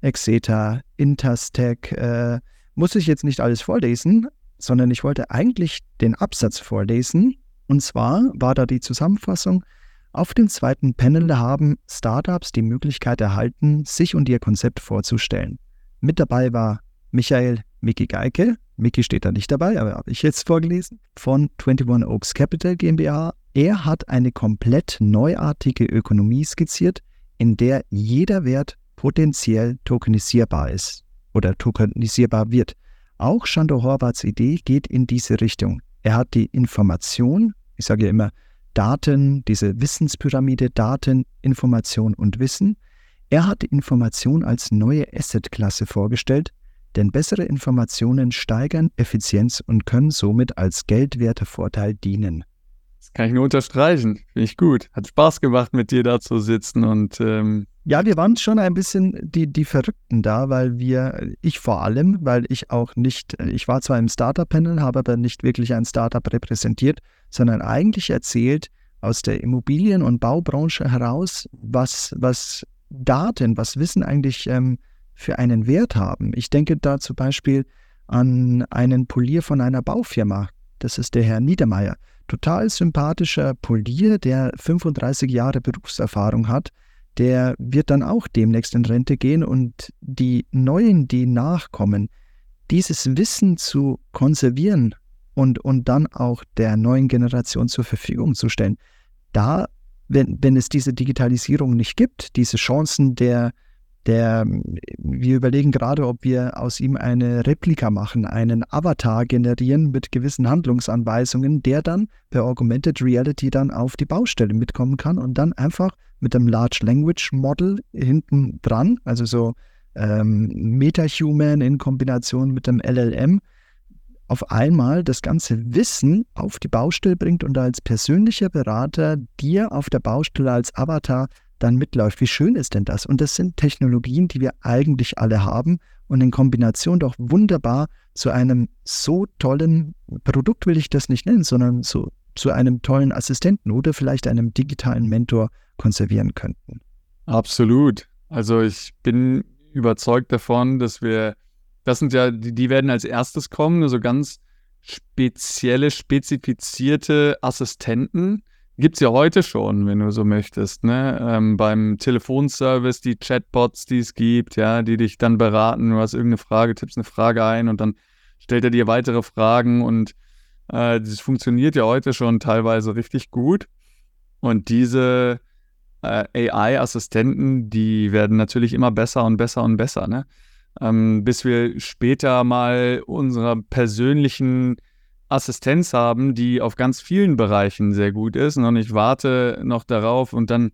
Exeter, Interstech. Äh, muss ich jetzt nicht alles vorlesen, sondern ich wollte eigentlich den Absatz vorlesen. Und zwar war da die Zusammenfassung, auf dem zweiten Panel haben Startups die Möglichkeit erhalten, sich und ihr Konzept vorzustellen. Mit dabei war Michael Mickey Geike, Mickey steht da nicht dabei, aber habe ich jetzt vorgelesen, von 21 Oaks Capital GmbH. Er hat eine komplett neuartige Ökonomie skizziert, in der jeder Wert potenziell tokenisierbar ist oder tokenisierbar wird. Auch Shandor Horvaths Idee geht in diese Richtung. Er hat die Information, ich sage ja immer Daten, diese Wissenspyramide, Daten, Information und Wissen. Er hat die Information als neue Assetklasse vorgestellt, denn bessere Informationen steigern Effizienz und können somit als Geldwertevorteil dienen.
Das kann ich nur unterstreichen. Finde ich gut. Hat Spaß gemacht, mit dir da zu sitzen und ähm
ja, wir waren schon ein bisschen die, die Verrückten da, weil wir, ich vor allem, weil ich auch nicht, ich war zwar im Startup-Panel, habe aber nicht wirklich ein Startup repräsentiert, sondern eigentlich erzählt aus der Immobilien- und Baubranche heraus, was, was Daten, was Wissen eigentlich ähm, für einen Wert haben. Ich denke da zum Beispiel an einen Polier von einer Baufirma. Das ist der Herr Niedermeyer. Total sympathischer Polier, der 35 Jahre Berufserfahrung hat. Der wird dann auch demnächst in Rente gehen und die Neuen, die nachkommen, dieses Wissen zu konservieren und, und dann auch der neuen Generation zur Verfügung zu stellen. Da, wenn, wenn es diese Digitalisierung nicht gibt, diese Chancen der, der, wir überlegen gerade, ob wir aus ihm eine Replika machen, einen Avatar generieren mit gewissen Handlungsanweisungen, der dann per Augmented Reality dann auf die Baustelle mitkommen kann und dann einfach mit einem Large Language Model hinten dran, also so ähm, MetaHuman in Kombination mit dem LLM, auf einmal das ganze Wissen auf die Baustelle bringt und als persönlicher Berater dir auf der Baustelle als Avatar dann mitläuft. Wie schön ist denn das? Und das sind Technologien, die wir eigentlich alle haben und in Kombination doch wunderbar zu einem so tollen Produkt will ich das nicht nennen, sondern so, zu einem tollen Assistenten oder vielleicht einem digitalen Mentor konservieren könnten.
Absolut. Also ich bin überzeugt davon, dass wir, das sind ja, die, die werden als erstes kommen, also ganz spezielle, spezifizierte Assistenten, Gibt es ja heute schon, wenn du so möchtest, ne? Ähm, beim Telefonservice, die Chatbots, die es gibt, ja, die dich dann beraten, du hast irgendeine Frage, tippst eine Frage ein und dann stellt er dir weitere Fragen und äh, das funktioniert ja heute schon teilweise richtig gut. Und diese äh, AI-Assistenten, die werden natürlich immer besser und besser und besser, ne? Ähm, bis wir später mal unserer persönlichen Assistenz haben, die auf ganz vielen Bereichen sehr gut ist. Und ich warte noch darauf. Und dann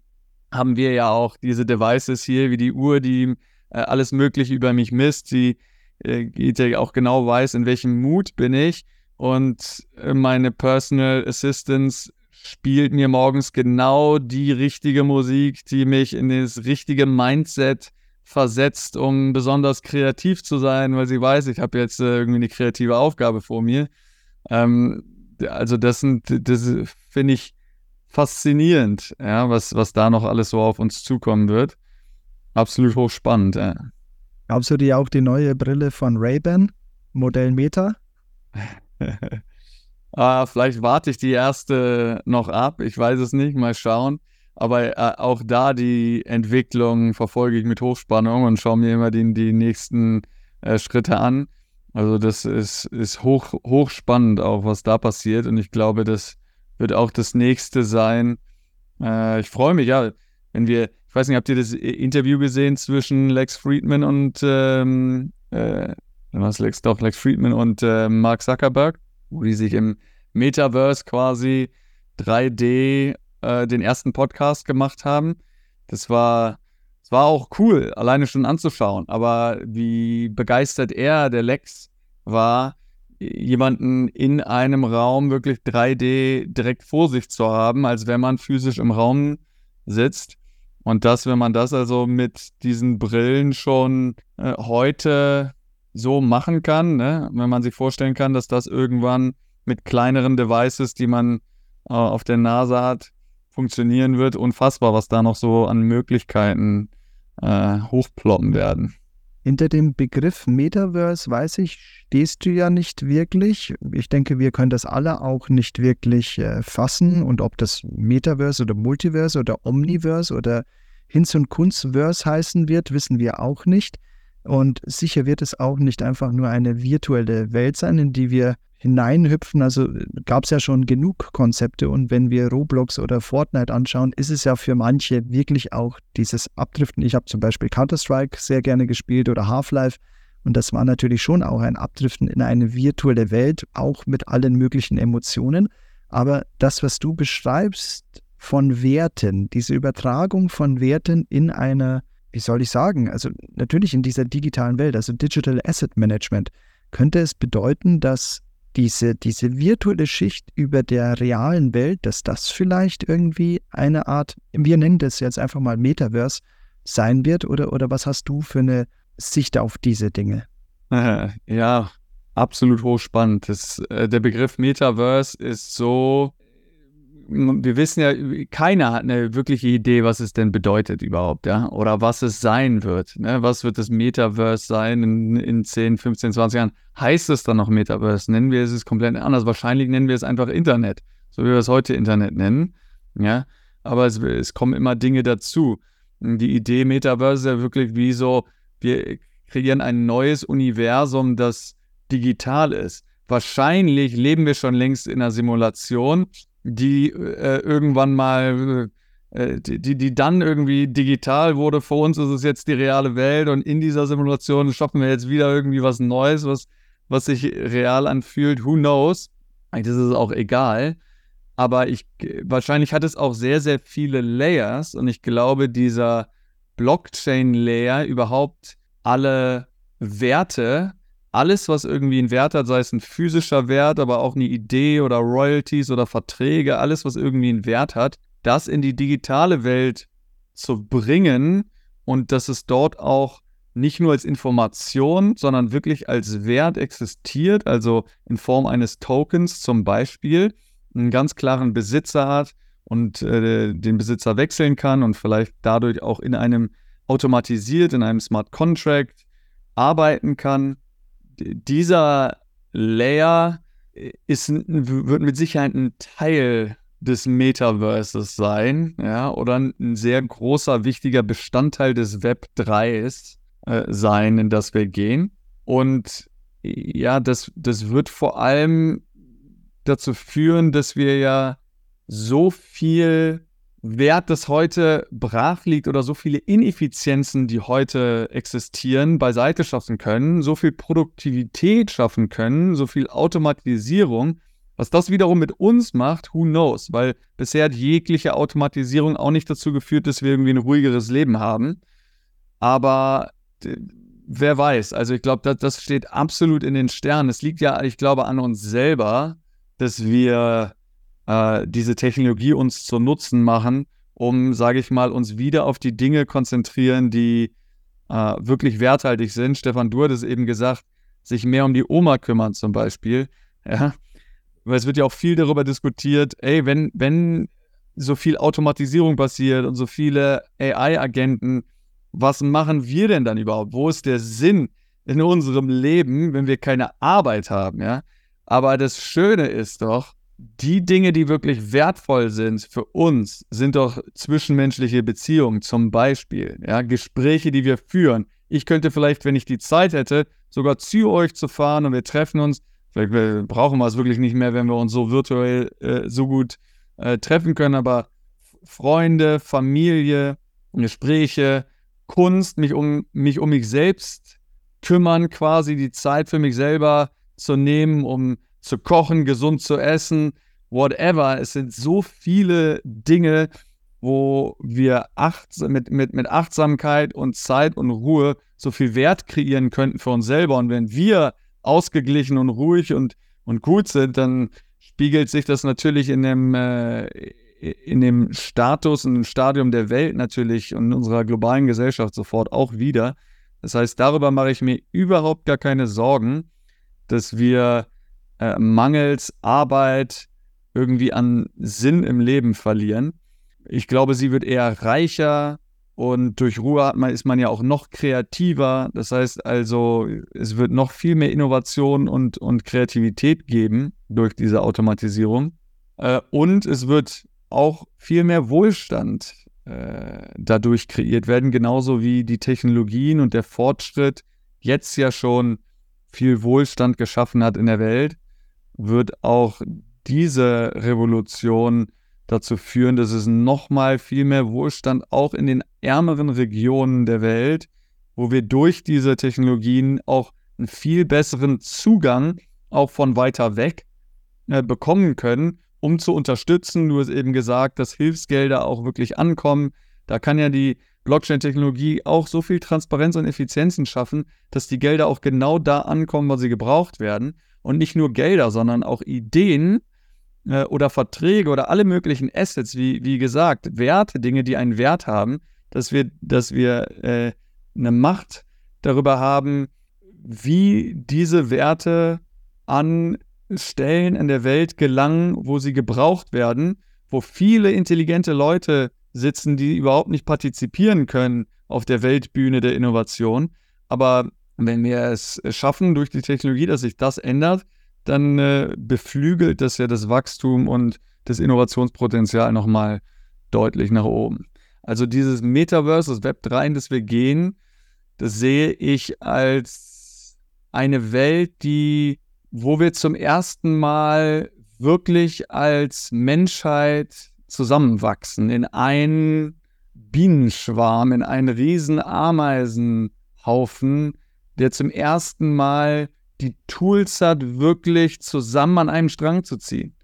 haben wir ja auch diese Devices hier, wie die Uhr, die äh, alles Mögliche über mich misst. Die äh, ja auch genau weiß, in welchem Mut bin ich. Und äh, meine Personal Assistance spielt mir morgens genau die richtige Musik, die mich in das richtige Mindset versetzt, um besonders kreativ zu sein, weil sie weiß, ich habe jetzt äh, irgendwie eine kreative Aufgabe vor mir. Ähm, also das sind, das finde ich faszinierend, ja, was, was da noch alles so auf uns zukommen wird. Absolut hochspannend. Ja.
Glaubst du dir auch die neue Brille von Ray-Ban, Modell Meta?
ah, vielleicht warte ich die erste noch ab. Ich weiß es nicht. Mal schauen. Aber äh, auch da die Entwicklung verfolge ich mit Hochspannung und schaue mir immer die, die nächsten äh, Schritte an. Also das ist, ist hoch, hochspannend auch, was da passiert. Und ich glaube, das wird auch das nächste sein. Äh, ich freue mich, ja, wenn wir, ich weiß nicht, habt ihr das Interview gesehen zwischen Lex Friedman und ähm, äh, was Lex, doch, Lex Friedman und äh, Mark Zuckerberg, wo die sich im Metaverse quasi 3D äh, den ersten Podcast gemacht haben. Das war war auch cool, alleine schon anzuschauen. Aber wie begeistert er, der Lex, war, jemanden in einem Raum wirklich 3D direkt vor sich zu haben, als wenn man physisch im Raum sitzt. Und das, wenn man das also mit diesen Brillen schon äh, heute so machen kann, ne? wenn man sich vorstellen kann, dass das irgendwann mit kleineren Devices, die man äh, auf der Nase hat, funktionieren wird. Unfassbar, was da noch so an Möglichkeiten äh, hochploppen werden.
Hinter dem Begriff Metaverse, weiß ich, stehst du ja nicht wirklich. Ich denke, wir können das alle auch nicht wirklich äh, fassen. Und ob das Metaverse oder Multiverse oder Omniverse oder Hinz- und Kunstverse heißen wird, wissen wir auch nicht. Und sicher wird es auch nicht einfach nur eine virtuelle Welt sein, in die wir hineinhüpfen. Also gab es ja schon genug Konzepte und wenn wir Roblox oder Fortnite anschauen, ist es ja für manche wirklich auch dieses Abdriften. Ich habe zum Beispiel Counter-Strike sehr gerne gespielt oder Half-Life Und das war natürlich schon auch ein Abdriften in eine virtuelle Welt, auch mit allen möglichen Emotionen. Aber das, was du beschreibst von Werten, diese Übertragung von Werten in einer, wie soll ich sagen, also natürlich in dieser digitalen Welt, also Digital Asset Management, könnte es bedeuten, dass diese, diese virtuelle Schicht über der realen Welt, dass das vielleicht irgendwie eine Art, wir nennen das jetzt einfach mal Metaverse, sein wird? Oder, oder was hast du für eine Sicht auf diese Dinge?
Ja, absolut hochspannend. Das, äh, der Begriff Metaverse ist so, wir wissen ja, keiner hat eine wirkliche Idee, was es denn bedeutet überhaupt, ja, oder was es sein wird. Ne? Was wird das Metaverse sein in, in 10, 15, 20 Jahren? Heißt es dann noch Metaverse? Nennen wir es es komplett anders? Wahrscheinlich nennen wir es einfach Internet, so wie wir es heute Internet nennen, ja. Aber es, es kommen immer Dinge dazu. Die Idee Metaverse ist ja wirklich wie so, wir kreieren ein neues Universum, das digital ist. Wahrscheinlich leben wir schon längst in einer Simulation, die äh, irgendwann mal, äh, die, die dann irgendwie digital wurde. Für uns ist es jetzt die reale Welt und in dieser Simulation schaffen wir jetzt wieder irgendwie was Neues, was, was sich real anfühlt. Who knows? Eigentlich ist es auch egal. Aber ich, wahrscheinlich hat es auch sehr, sehr viele Layers und ich glaube, dieser Blockchain-Layer überhaupt alle Werte, alles, was irgendwie einen Wert hat, sei es ein physischer Wert, aber auch eine Idee oder Royalties oder Verträge, alles, was irgendwie einen Wert hat, das in die digitale Welt zu bringen und dass es dort auch nicht nur als Information, sondern wirklich als Wert existiert, also in Form eines Tokens zum Beispiel, einen ganz klaren Besitzer hat und äh, den Besitzer wechseln kann und vielleicht dadurch auch in einem automatisiert, in einem Smart Contract arbeiten kann. Dieser Layer ist, wird mit Sicherheit ein Teil des Metaverses sein, ja, oder ein sehr großer, wichtiger Bestandteil des Web 3 ist, äh, sein, in das wir gehen. Und ja, das, das wird vor allem dazu führen, dass wir ja so viel Wert, das heute brach liegt oder so viele Ineffizienzen, die heute existieren, beiseite schaffen können, so viel Produktivität schaffen können, so viel Automatisierung. Was das wiederum mit uns macht, who knows? Weil bisher hat jegliche Automatisierung auch nicht dazu geführt, dass wir irgendwie ein ruhigeres Leben haben. Aber wer weiß? Also ich glaube, das, das steht absolut in den Sternen. Es liegt ja, ich glaube, an uns selber, dass wir äh, diese Technologie uns zu Nutzen machen, um, sage ich mal, uns wieder auf die Dinge konzentrieren, die äh, wirklich werthaltig sind. Stefan, du hattest eben gesagt, sich mehr um die Oma kümmern zum Beispiel. Ja? Weil es wird ja auch viel darüber diskutiert, ey, wenn, wenn so viel Automatisierung passiert und so viele AI-Agenten, was machen wir denn dann überhaupt? Wo ist der Sinn in unserem Leben, wenn wir keine Arbeit haben, ja? Aber das Schöne ist doch, die Dinge, die wirklich wertvoll sind für uns, sind doch zwischenmenschliche Beziehungen zum Beispiel. Ja, Gespräche, die wir führen. Ich könnte vielleicht, wenn ich die Zeit hätte, sogar zu euch zu fahren und wir treffen uns. Vielleicht brauchen wir es wirklich nicht mehr, wenn wir uns so virtuell äh, so gut äh, treffen können, aber Freunde, Familie, Gespräche, Kunst, mich um mich um mich selbst kümmern, quasi die Zeit für mich selber zu nehmen, um zu kochen, gesund zu essen, whatever. Es sind so viele Dinge, wo wir acht, mit, mit, mit Achtsamkeit und Zeit und Ruhe so viel Wert kreieren könnten für uns selber. Und wenn wir ausgeglichen und ruhig und, und gut sind, dann spiegelt sich das natürlich in dem, äh, in dem Status und Stadium der Welt natürlich und in unserer globalen Gesellschaft sofort auch wieder. Das heißt, darüber mache ich mir überhaupt gar keine Sorgen, dass wir äh, mangels Arbeit irgendwie an Sinn im Leben verlieren. Ich glaube, sie wird eher reicher und durch Ruhe man, ist man ja auch noch kreativer. Das heißt also, es wird noch viel mehr Innovation und, und Kreativität geben durch diese Automatisierung. Äh, und es wird auch viel mehr Wohlstand äh, dadurch kreiert werden, genauso wie die Technologien und der Fortschritt jetzt ja schon viel Wohlstand geschaffen hat in der Welt, wird auch diese Revolution dazu führen, dass es nochmal viel mehr Wohlstand auch in den ärmeren Regionen der Welt, wo wir durch diese Technologien auch einen viel besseren Zugang auch von weiter weg äh, bekommen können, um zu unterstützen. Du hast eben gesagt, dass Hilfsgelder auch wirklich ankommen. Da kann ja die Blockchain-Technologie auch so viel Transparenz und Effizienzen schaffen, dass die Gelder auch genau da ankommen, wo sie gebraucht werden. Und nicht nur Gelder, sondern auch Ideen äh, oder Verträge oder alle möglichen Assets, wie, wie gesagt, Werte, Dinge, die einen Wert haben, dass wir, dass wir äh, eine Macht darüber haben, wie diese Werte an Stellen in der Welt gelangen, wo sie gebraucht werden, wo viele intelligente Leute sitzen, die überhaupt nicht partizipieren können auf der Weltbühne der Innovation. Aber wenn wir es schaffen durch die Technologie, dass sich das ändert, dann äh, beflügelt das ja das Wachstum und das Innovationspotenzial nochmal deutlich nach oben. Also dieses Metaverse, das Web 3, in das wir gehen, das sehe ich als eine Welt, die, wo wir zum ersten Mal wirklich als Menschheit zusammenwachsen in einen Bienenschwarm, in einen riesen Ameisenhaufen, der zum ersten Mal die Tools hat, wirklich zusammen an einem Strang zu ziehen.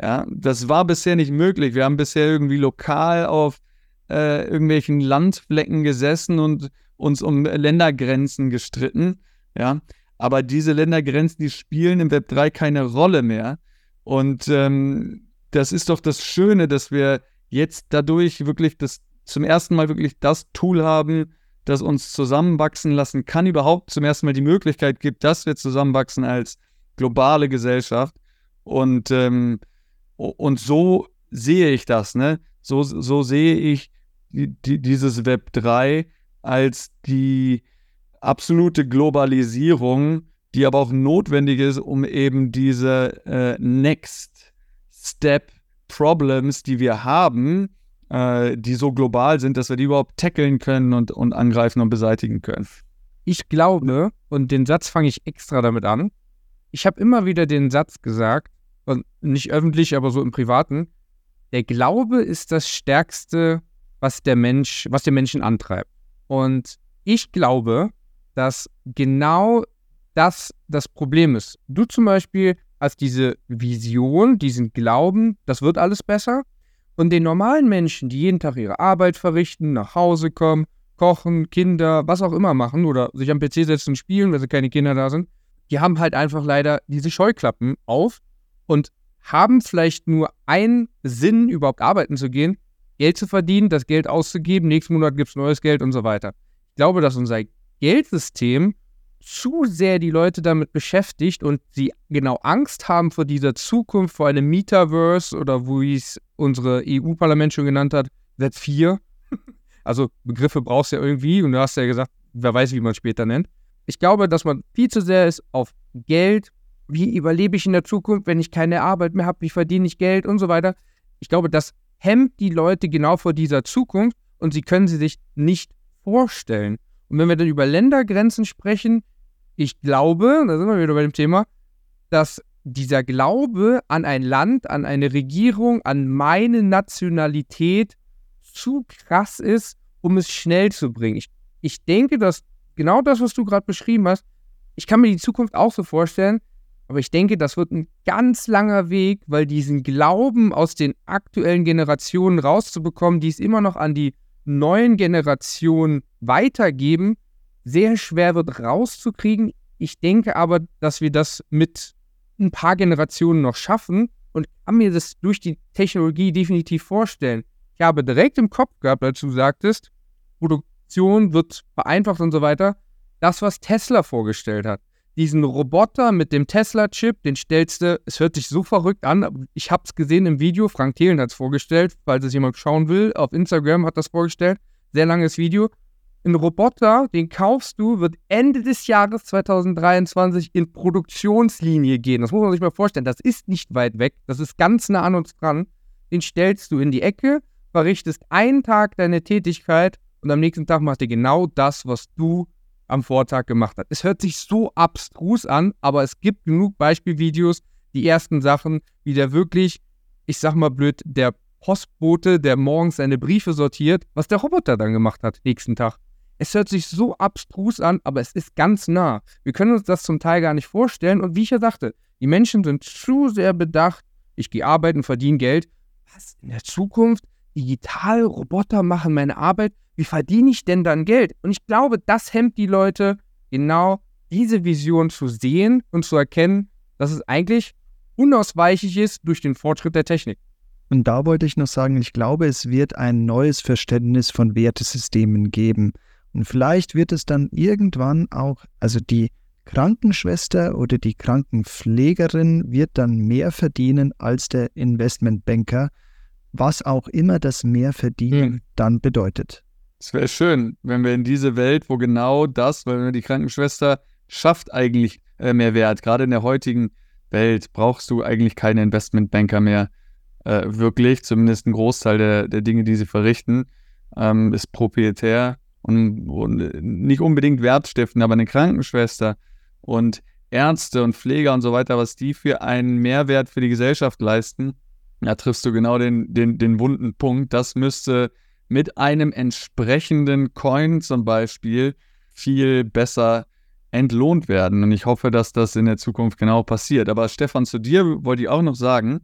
Ja, das war bisher nicht möglich. Wir haben bisher irgendwie lokal auf äh, irgendwelchen Landflecken gesessen und uns um Ländergrenzen gestritten. Ja, aber diese Ländergrenzen, die spielen im Web 3 keine Rolle mehr. Und ähm, das ist doch das Schöne, dass wir jetzt dadurch wirklich das zum ersten Mal wirklich das Tool haben, das uns zusammenwachsen lassen kann, überhaupt zum ersten Mal die Möglichkeit gibt, dass wir zusammenwachsen als globale Gesellschaft. Und, ähm, und so sehe ich das, ne? So, so sehe ich die, die, dieses Web 3 als die absolute Globalisierung, die aber auch notwendig ist, um eben diese äh, Next Step Problems, die wir haben, äh, die so global sind, dass wir die überhaupt tackeln können und, und angreifen und beseitigen können.
Ich glaube, und den Satz fange ich extra damit an, ich habe immer wieder den Satz gesagt, und nicht öffentlich, aber so im Privaten, der Glaube ist das Stärkste, was der Mensch, was den Menschen antreibt. Und ich glaube, dass genau das das Problem ist. Du zum Beispiel als diese Vision, diesen Glauben, das wird alles besser. Und den normalen Menschen, die jeden Tag ihre Arbeit verrichten, nach Hause kommen, kochen, Kinder, was auch immer machen oder sich am PC setzen und spielen, weil sie keine Kinder da sind, die haben halt einfach leider diese Scheuklappen auf und haben vielleicht nur einen Sinn, überhaupt arbeiten zu gehen, Geld zu verdienen, das Geld auszugeben, nächsten Monat gibt es neues Geld und so weiter. Ich glaube, dass unser Geldsystem zu sehr die Leute damit beschäftigt und sie genau Angst haben vor dieser Zukunft, vor einem Metaverse oder wie es unsere EU-Parlament schon genannt hat, Web 4. Also Begriffe brauchst du ja irgendwie und du hast ja gesagt, wer weiß, wie man es später nennt. Ich glaube, dass man viel zu sehr ist auf Geld. Wie überlebe ich in der Zukunft, wenn ich keine Arbeit mehr habe? Wie verdiene ich Geld und so weiter? Ich glaube, das hemmt die Leute genau vor dieser Zukunft und sie können sie sich nicht vorstellen. Und wenn wir dann über Ländergrenzen sprechen, ich glaube, da sind wir wieder bei dem Thema, dass dieser Glaube an ein Land, an eine Regierung, an meine Nationalität zu krass ist, um es schnell zu bringen. Ich, ich denke, dass genau das, was du gerade beschrieben hast, ich kann mir die Zukunft auch so vorstellen, aber ich denke, das wird ein ganz langer Weg, weil diesen Glauben aus den aktuellen Generationen rauszubekommen, die es immer noch an die neuen Generationen weitergeben, sehr schwer wird rauszukriegen. Ich denke aber, dass wir das mit ein paar Generationen noch schaffen und kann mir das durch die Technologie definitiv vorstellen. Ich habe direkt im Kopf gehabt, als du sagtest, Produktion wird vereinfacht und so weiter, das, was Tesla vorgestellt hat. Diesen Roboter mit dem Tesla-Chip, den stellst du, es hört sich so verrückt an, ich habe es gesehen im Video, Frank Thelen hat es vorgestellt, falls es jemand schauen will, auf Instagram hat das vorgestellt, sehr langes Video ein Roboter, den kaufst du, wird Ende des Jahres 2023 in Produktionslinie gehen. Das muss man sich mal vorstellen. Das ist nicht weit weg. Das ist ganz nah an uns dran. Den stellst du in die Ecke, verrichtest einen Tag deine Tätigkeit und am nächsten Tag macht er genau das, was du am Vortag gemacht hast. Es hört sich so abstrus an, aber es gibt genug Beispielvideos, die ersten Sachen, wie der wirklich, ich sag mal blöd, der Postbote, der morgens seine Briefe sortiert, was der Roboter dann gemacht hat nächsten Tag Es hört sich so abstrus an, aber es ist ganz nah. Wir können uns das zum Teil gar nicht vorstellen. Und wie ich ja sagte, die Menschen sind zu sehr bedacht, ich gehe arbeiten, verdiene Geld. Was in der Zukunft? Digital, Roboter machen meine Arbeit. Wie verdiene ich denn dann Geld? Und ich glaube, das hemmt die Leute, genau diese Vision zu sehen und zu erkennen, dass es eigentlich unausweichlich ist durch den Fortschritt der Technik.
Und da wollte ich noch sagen, ich glaube, es wird ein neues Verständnis von Wertesystemen geben. Und vielleicht wird es dann irgendwann auch, also die Krankenschwester oder die Krankenpflegerin wird dann mehr verdienen als der Investmentbanker, was auch immer das Mehrverdienen hm. dann bedeutet.
Es wäre schön, wenn wir in diese Welt, wo genau das, weil die Krankenschwester schafft eigentlich äh, mehr Wert. Gerade in der heutigen Welt brauchst du eigentlich keine Investmentbanker mehr äh, wirklich. Zumindest ein Großteil der, der Dinge, die sie verrichten, ähm, ist proprietär und, und nicht unbedingt wertstiftend, aber eine Krankenschwester und Ärzte und Pfleger und so weiter, was die für einen Mehrwert für die Gesellschaft leisten, da triffst du genau den, den, den wunden Punkt. Das müsste mit einem entsprechenden Coin zum Beispiel viel besser entlohnt werden. Und ich hoffe, dass das in der Zukunft genau passiert. Aber Stefan, zu dir wollte ich auch noch sagen,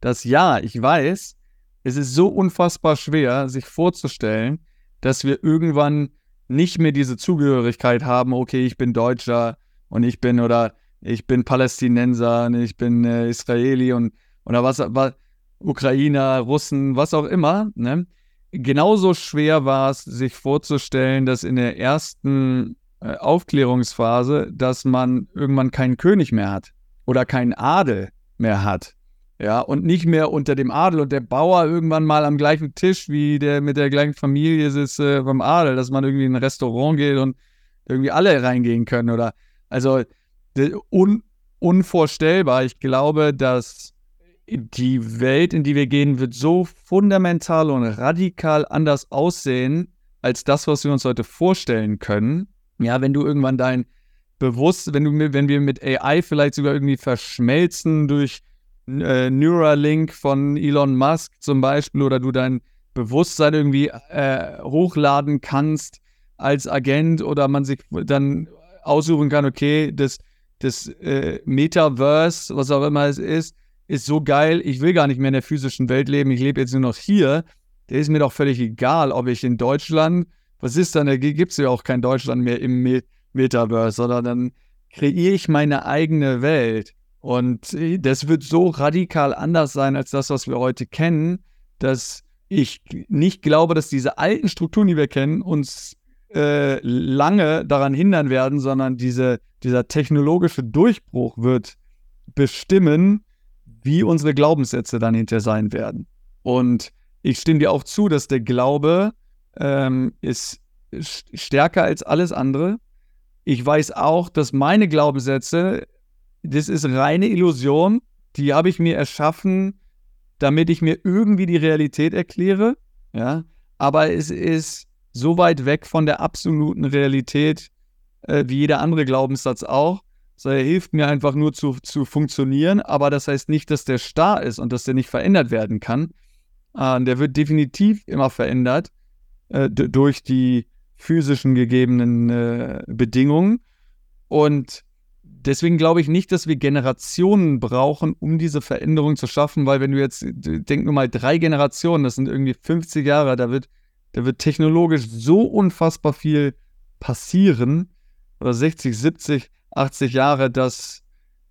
dass ja, ich weiß, es ist so unfassbar schwer, sich vorzustellen, dass wir irgendwann nicht mehr diese Zugehörigkeit haben, okay, ich bin Deutscher, und ich bin oder ich bin Palästinenser und ich bin äh, Israeli und oder was, was Ukrainer, Russen, was auch immer. Ne? Genauso schwer war es, sich vorzustellen, dass in der ersten äh, Aufklärungsphase, dass man irgendwann keinen König mehr hat oder keinen Adel mehr hat. Ja, und nicht mehr unter dem Adel und der Bauer irgendwann mal am gleichen Tisch wie der mit der gleichen Familie sitzt äh, beim Adel, dass man irgendwie in ein Restaurant geht und irgendwie alle reingehen können oder also un, unvorstellbar. Ich glaube, dass die Welt, in die wir gehen, wird so fundamental und radikal anders aussehen als das, was wir uns heute vorstellen können. Ja, wenn du irgendwann dein Bewusst, wenn du, wenn wir mit AI vielleicht sogar irgendwie verschmelzen durch äh, Neuralink von Elon Musk zum Beispiel oder du dein Bewusstsein irgendwie äh, hochladen kannst als Agent oder man sich dann aussuchen kann, okay, das, das äh, Metaverse, was auch immer es ist, ist so geil, ich will gar nicht mehr in der physischen Welt leben, ich lebe jetzt nur noch hier. Der ist mir doch völlig egal, ob ich in Deutschland, was ist dann, da gibt es ja auch kein Deutschland mehr im Me Metaverse, sondern dann kreiere ich meine eigene Welt. Und äh, das wird so radikal anders sein als das, was wir heute kennen, dass ich nicht glaube, dass diese alten Strukturen, die wir kennen, uns äh, lange daran hindern werden, sondern diese, dieser technologische Durchbruch wird bestimmen, wie unsere Glaubenssätze dann hinterher sein werden. Und ich stimme dir auch zu, dass der Glaube ähm, ist stärker als alles andere. Ich weiß auch, dass meine Glaubenssätze, das ist reine Illusion, die habe ich mir erschaffen, damit ich mir irgendwie die Realität erkläre. Ja, aber es ist so weit weg von der absoluten Realität äh, wie jeder andere Glaubenssatz auch. So, er hilft mir einfach nur zu, zu funktionieren, aber das heißt nicht, dass der starr ist und dass der nicht verändert werden kann. Äh, der wird definitiv immer verändert äh, durch die physischen gegebenen äh, Bedingungen. Und deswegen glaube ich nicht, dass wir Generationen brauchen, um diese Veränderung zu schaffen, weil wenn du jetzt, denk nur mal drei Generationen, das sind irgendwie 50 Jahre, da wird da wird technologisch so unfassbar viel passieren, oder 60, 70, 80 Jahre, das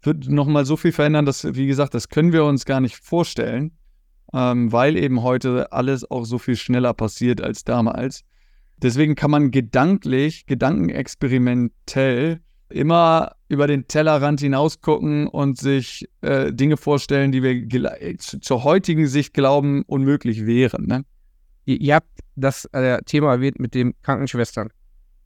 wird nochmal so viel verändern, dass, wie gesagt, das können wir uns gar nicht vorstellen, ähm, weil eben heute alles auch so viel schneller passiert als damals. Deswegen kann man gedanklich, gedankenexperimentell immer über den Tellerrand hinausgucken und sich äh, Dinge vorstellen, die wir zur heutigen Sicht glauben, unmöglich wären. Ne?
Ihr, ihr habt das äh, Thema erwähnt mit den Krankenschwestern.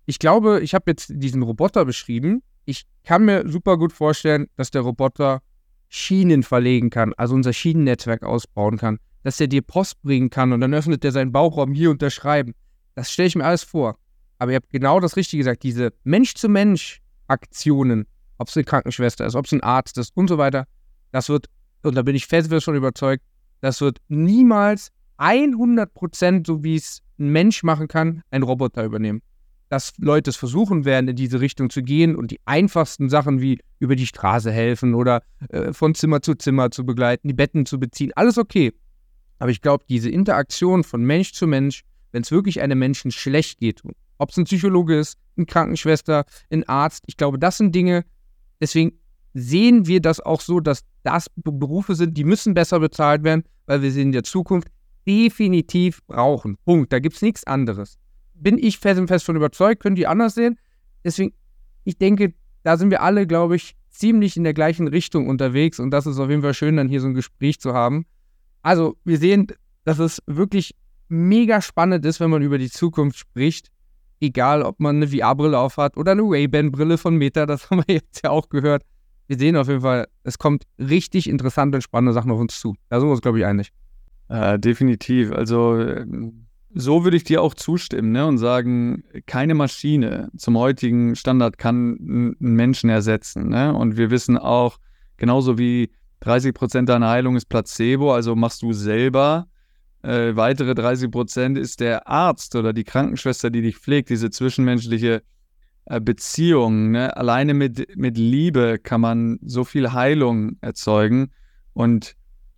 Ich glaube, ich habe jetzt diesen Roboter beschrieben. Ich kann mir super gut vorstellen, dass der Roboter Schienen verlegen kann, also unser Schienennetzwerk ausbauen kann, dass er dir Post bringen kann und dann öffnet er seinen Bauchraum hier unterschreiben. Das stelle ich mir alles vor. Aber ihr habt genau das Richtige gesagt, diese Mensch-zu-Mensch-Aktionen, ob es eine Krankenschwester ist, ob es ein Arzt ist und so weiter, das wird, und da bin ich fest schon überzeugt, das wird niemals 100% so wie es ein Mensch machen kann, ein Roboter übernehmen. dass Leute es versuchen werden, in diese Richtung zu gehen und die einfachsten Sachen wie über die Straße helfen oder äh, von Zimmer zu Zimmer zu begleiten, die Betten zu beziehen, alles okay. Aber ich glaube, diese Interaktion von Mensch zu Mensch, wenn es wirklich einem Menschen schlecht geht, ob es ein Psychologe ist, eine Krankenschwester, ein Arzt, ich glaube, das sind Dinge, deswegen sehen wir das auch so, dass das Berufe sind, die müssen besser bezahlt werden, weil wir sie in der Zukunft definitiv brauchen. Punkt. Da gibt es nichts anderes. Bin ich fest und fest von überzeugt, können die anders sehen. Deswegen, ich denke, da sind wir alle, glaube ich, ziemlich in der gleichen Richtung unterwegs und das ist auf jeden Fall schön, dann hier so ein Gespräch zu haben. Also, wir sehen, dass es wirklich mega spannend ist, wenn man über die Zukunft spricht. Egal, ob man eine VR-Brille aufhat oder eine Ray-Ban-Brille von Meta, das haben wir jetzt ja auch gehört. Wir sehen auf jeden Fall, es kommt richtig interessante und spannende Sachen auf uns zu. Da sind wir uns, glaube ich, einig.
Äh, definitiv. Also, ähm, so würde ich dir auch zustimmen ne? und sagen, keine Maschine zum heutigen Standard kann einen Menschen ersetzen. Ne? Und wir wissen auch, genauso wie 30 Prozent deiner Heilung ist Placebo, also machst du selber. Äh, weitere 30 Prozent ist der Arzt oder die Krankenschwester, die dich pflegt, diese zwischenmenschliche äh, Beziehung. Ne? Alleine mit, mit Liebe kann man so viel Heilung erzeugen und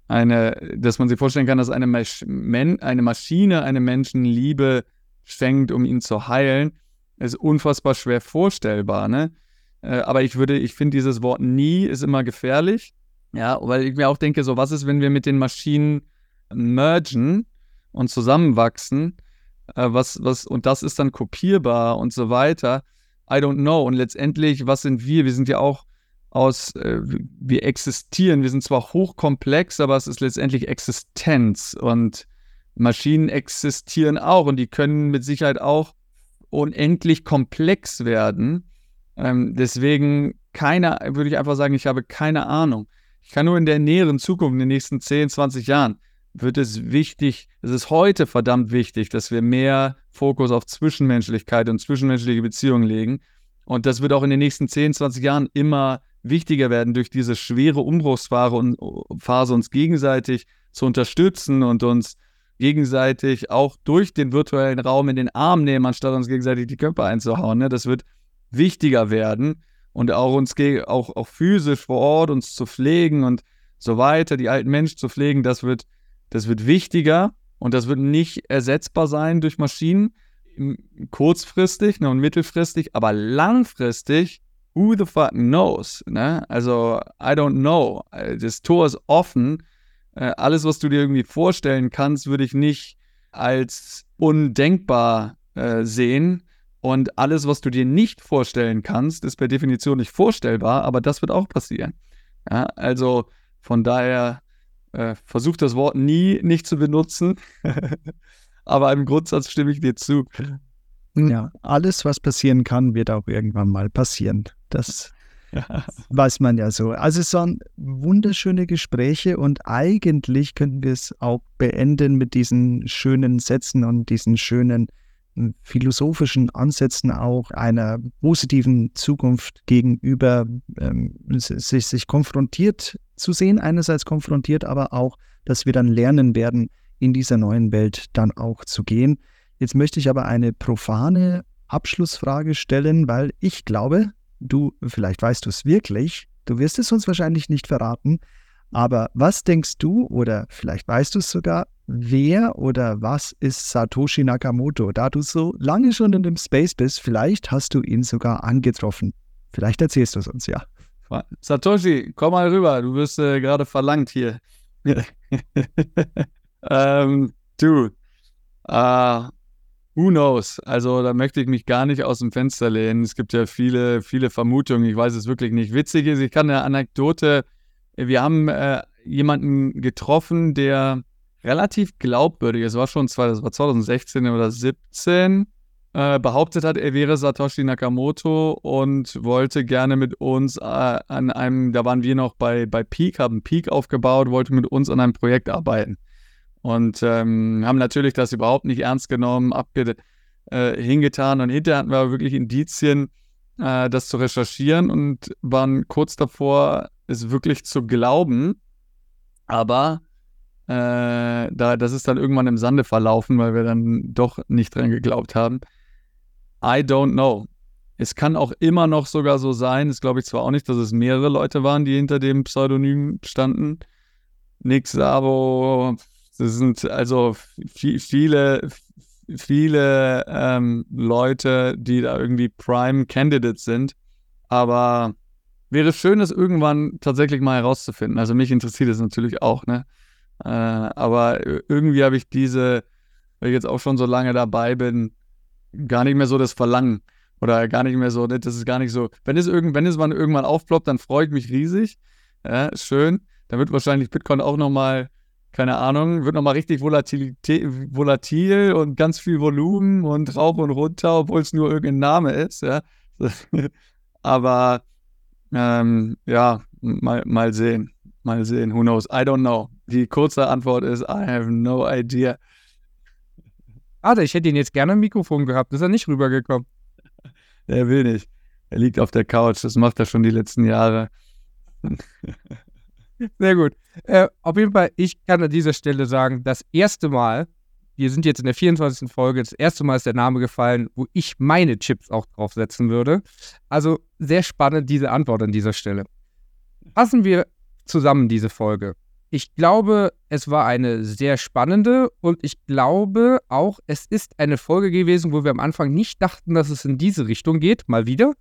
eine, dass man sich vorstellen kann, dass eine, Masch eine Maschine einem Menschen Liebe schenkt, um ihn zu heilen, ist unfassbar schwer vorstellbar. Ne? Äh, aber ich würde, ich finde dieses Wort nie ist immer gefährlich. Ja, weil ich mir auch denke, so was ist, wenn wir mit den Maschinen mergen und zusammenwachsen, äh, was, was, und das ist dann kopierbar und so weiter. I don't know. Und letztendlich, was sind wir? Wir sind ja auch aus, äh, wir existieren. Wir sind zwar hochkomplex, aber es ist letztendlich Existenz. Und Maschinen existieren auch und die können mit Sicherheit auch unendlich komplex werden. Ähm, deswegen keine, würde ich einfach sagen, ich habe keine Ahnung. Ich kann nur in der näheren Zukunft, in den nächsten 10, 20 Jahren, wird es wichtig, es ist heute verdammt wichtig, dass wir mehr Fokus auf Zwischenmenschlichkeit und zwischenmenschliche Beziehungen legen. Und das wird auch in den nächsten 10, 20 Jahren immer wichtiger werden, durch diese schwere Umbruchsphase uns gegenseitig zu unterstützen und uns gegenseitig auch durch den virtuellen Raum in den Arm nehmen, anstatt uns gegenseitig die Köpfe einzuhauen. Ne? Das wird wichtiger werden und auch uns auch, auch physisch vor Ort uns zu pflegen und so weiter, die alten Menschen zu pflegen, das wird, das wird wichtiger und das wird nicht ersetzbar sein durch Maschinen, kurzfristig ne, und mittelfristig, aber langfristig, who the fuck knows? Ne? Also, I don't know. Das Tor ist offen. Äh, alles, was du dir irgendwie vorstellen kannst, würde ich nicht als undenkbar äh, sehen. Und alles, was du dir nicht vorstellen kannst, ist per Definition nicht vorstellbar, aber das wird auch passieren. Ja, also von daher äh, versuch das Wort nie nicht zu benutzen. aber im Grundsatz stimme ich dir zu.
Ja, alles, was passieren kann, wird auch irgendwann mal passieren. Das ja. weiß man ja so. Also es waren wunderschöne Gespräche und eigentlich könnten wir es auch beenden mit diesen schönen Sätzen und diesen schönen philosophischen Ansätzen auch einer positiven Zukunft gegenüber ähm, sich, sich konfrontiert zu sehen, einerseits konfrontiert, aber auch, dass wir dann lernen werden, in dieser neuen Welt dann auch zu gehen. Jetzt möchte ich aber eine profane Abschlussfrage stellen, weil ich glaube, du, vielleicht weißt du es wirklich, du wirst es uns wahrscheinlich nicht verraten, aber was denkst du oder vielleicht weißt du es sogar, wer oder was ist Satoshi Nakamoto? Da du so lange schon in dem Space bist, vielleicht hast du ihn sogar angetroffen. Vielleicht erzählst du es uns ja.
Satoshi, komm mal rüber, du wirst äh, gerade verlangt hier. ähm, du, äh, who knows? Also da möchte ich mich gar nicht aus dem Fenster lehnen. Es gibt ja viele, viele Vermutungen. Ich weiß es wirklich nicht. Witzig ist, ich kann eine Anekdote wir haben äh, jemanden getroffen, der relativ glaubwürdig, es war schon zwei, das war 2016 oder 2017, äh, behauptet hat, er wäre Satoshi Nakamoto und wollte gerne mit uns äh, an einem, da waren wir noch bei, bei Peak, haben Peak aufgebaut, wollte mit uns an einem Projekt arbeiten. Und ähm, haben natürlich das überhaupt nicht ernst genommen, abge äh, hingetan und hinterher hatten wir wirklich Indizien, äh, das zu recherchieren und waren kurz davor, es wirklich zu glauben. Aber äh, da, das ist dann irgendwann im Sande verlaufen, weil wir dann doch nicht dran geglaubt haben. I don't know. Es kann auch immer noch sogar so sein, das glaube ich zwar auch nicht, dass es mehrere Leute waren, die hinter dem Pseudonym standen. Nick Sabo, das sind also viele, viele ähm, Leute, die da irgendwie Prime Candidates sind. Aber wäre schön, das irgendwann tatsächlich mal herauszufinden. Also mich interessiert es natürlich auch, ne? Äh, aber irgendwie habe ich diese, weil ich jetzt auch schon so lange dabei bin, gar nicht mehr so das Verlangen. Oder gar nicht mehr so, ne? das ist gar nicht so. Wenn es, irgend, wenn es mal irgendwann aufploppt, dann freue ich mich riesig. Ja, schön. Dann wird wahrscheinlich Bitcoin auch nochmal, keine Ahnung, wird nochmal richtig volatil, volatil und ganz viel Volumen und rauf und runter, obwohl es nur irgendein Name ist. Ja. Aber ähm, ja, mal, mal sehen. Mal sehen. Who knows? I don't know. Die kurze Antwort ist, I have no idea.
Schade, ich hätte ihn jetzt gerne am Mikrofon gehabt. Ist er nicht rübergekommen?
Er will nicht. Er liegt auf der Couch. Das macht er schon die letzten Jahre.
Sehr gut. Äh, auf jeden Fall, ich kann an dieser Stelle sagen, das erste Mal, wir sind jetzt in der 24. Folge, das erste Mal ist der Name gefallen, wo ich meine Chips auch draufsetzen würde. Also sehr spannend diese Antwort an dieser Stelle. Fassen wir zusammen diese Folge. Ich glaube, es war eine sehr spannende und ich glaube auch, es ist eine Folge gewesen, wo wir am Anfang nicht dachten, dass es in diese Richtung geht. Mal wieder.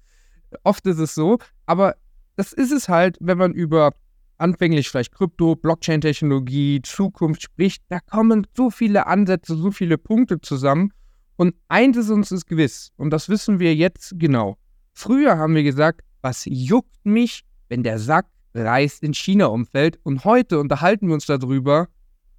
Oft ist es so, aber das ist es halt, wenn man über anfänglich vielleicht Krypto, Blockchain-Technologie, Zukunft spricht, da kommen so viele Ansätze, so viele Punkte zusammen. Und eins ist uns ist gewiss, und das wissen wir jetzt genau. Früher haben wir gesagt, was juckt mich, wenn der Sack Reis in China umfällt. Und heute unterhalten wir uns darüber,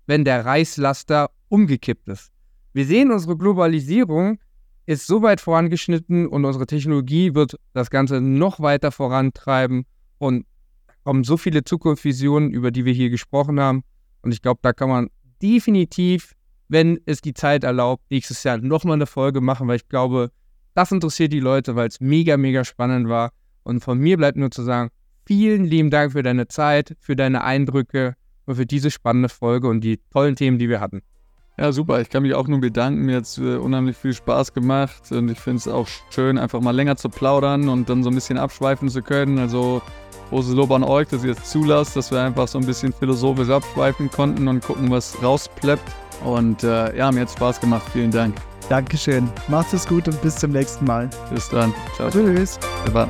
wenn der Reislaster umgekippt ist. Wir sehen, unsere Globalisierung ist so weit vorangeschnitten und unsere Technologie wird das Ganze noch weiter vorantreiben. Und kommen so viele Zukunftsvisionen, über die wir hier gesprochen haben. Und ich glaube, da kann man definitiv, wenn es die Zeit erlaubt, nächstes Jahr nochmal eine Folge machen, weil ich glaube, das interessiert die Leute, weil es mega, mega spannend war. Und von mir bleibt nur zu sagen, vielen lieben Dank für deine Zeit, für deine Eindrücke und für diese spannende Folge und die tollen Themen, die wir hatten.
Ja, super. Ich kann mich auch nur bedanken. Mir hat es äh, unheimlich viel Spaß gemacht und ich finde es auch schön, einfach mal länger zu plaudern und dann so ein bisschen abschweifen zu können. Also großes Lob an euch, dass ihr es zulasst, dass wir einfach so ein bisschen philosophisch abschweifen konnten und gucken, was rauspleppt. Und äh, ja, mir hat Spaß gemacht. Vielen Dank.
Dankeschön. Macht es gut und bis zum nächsten Mal.
Bis dann.
Ciao. Tschüss.
Ciao.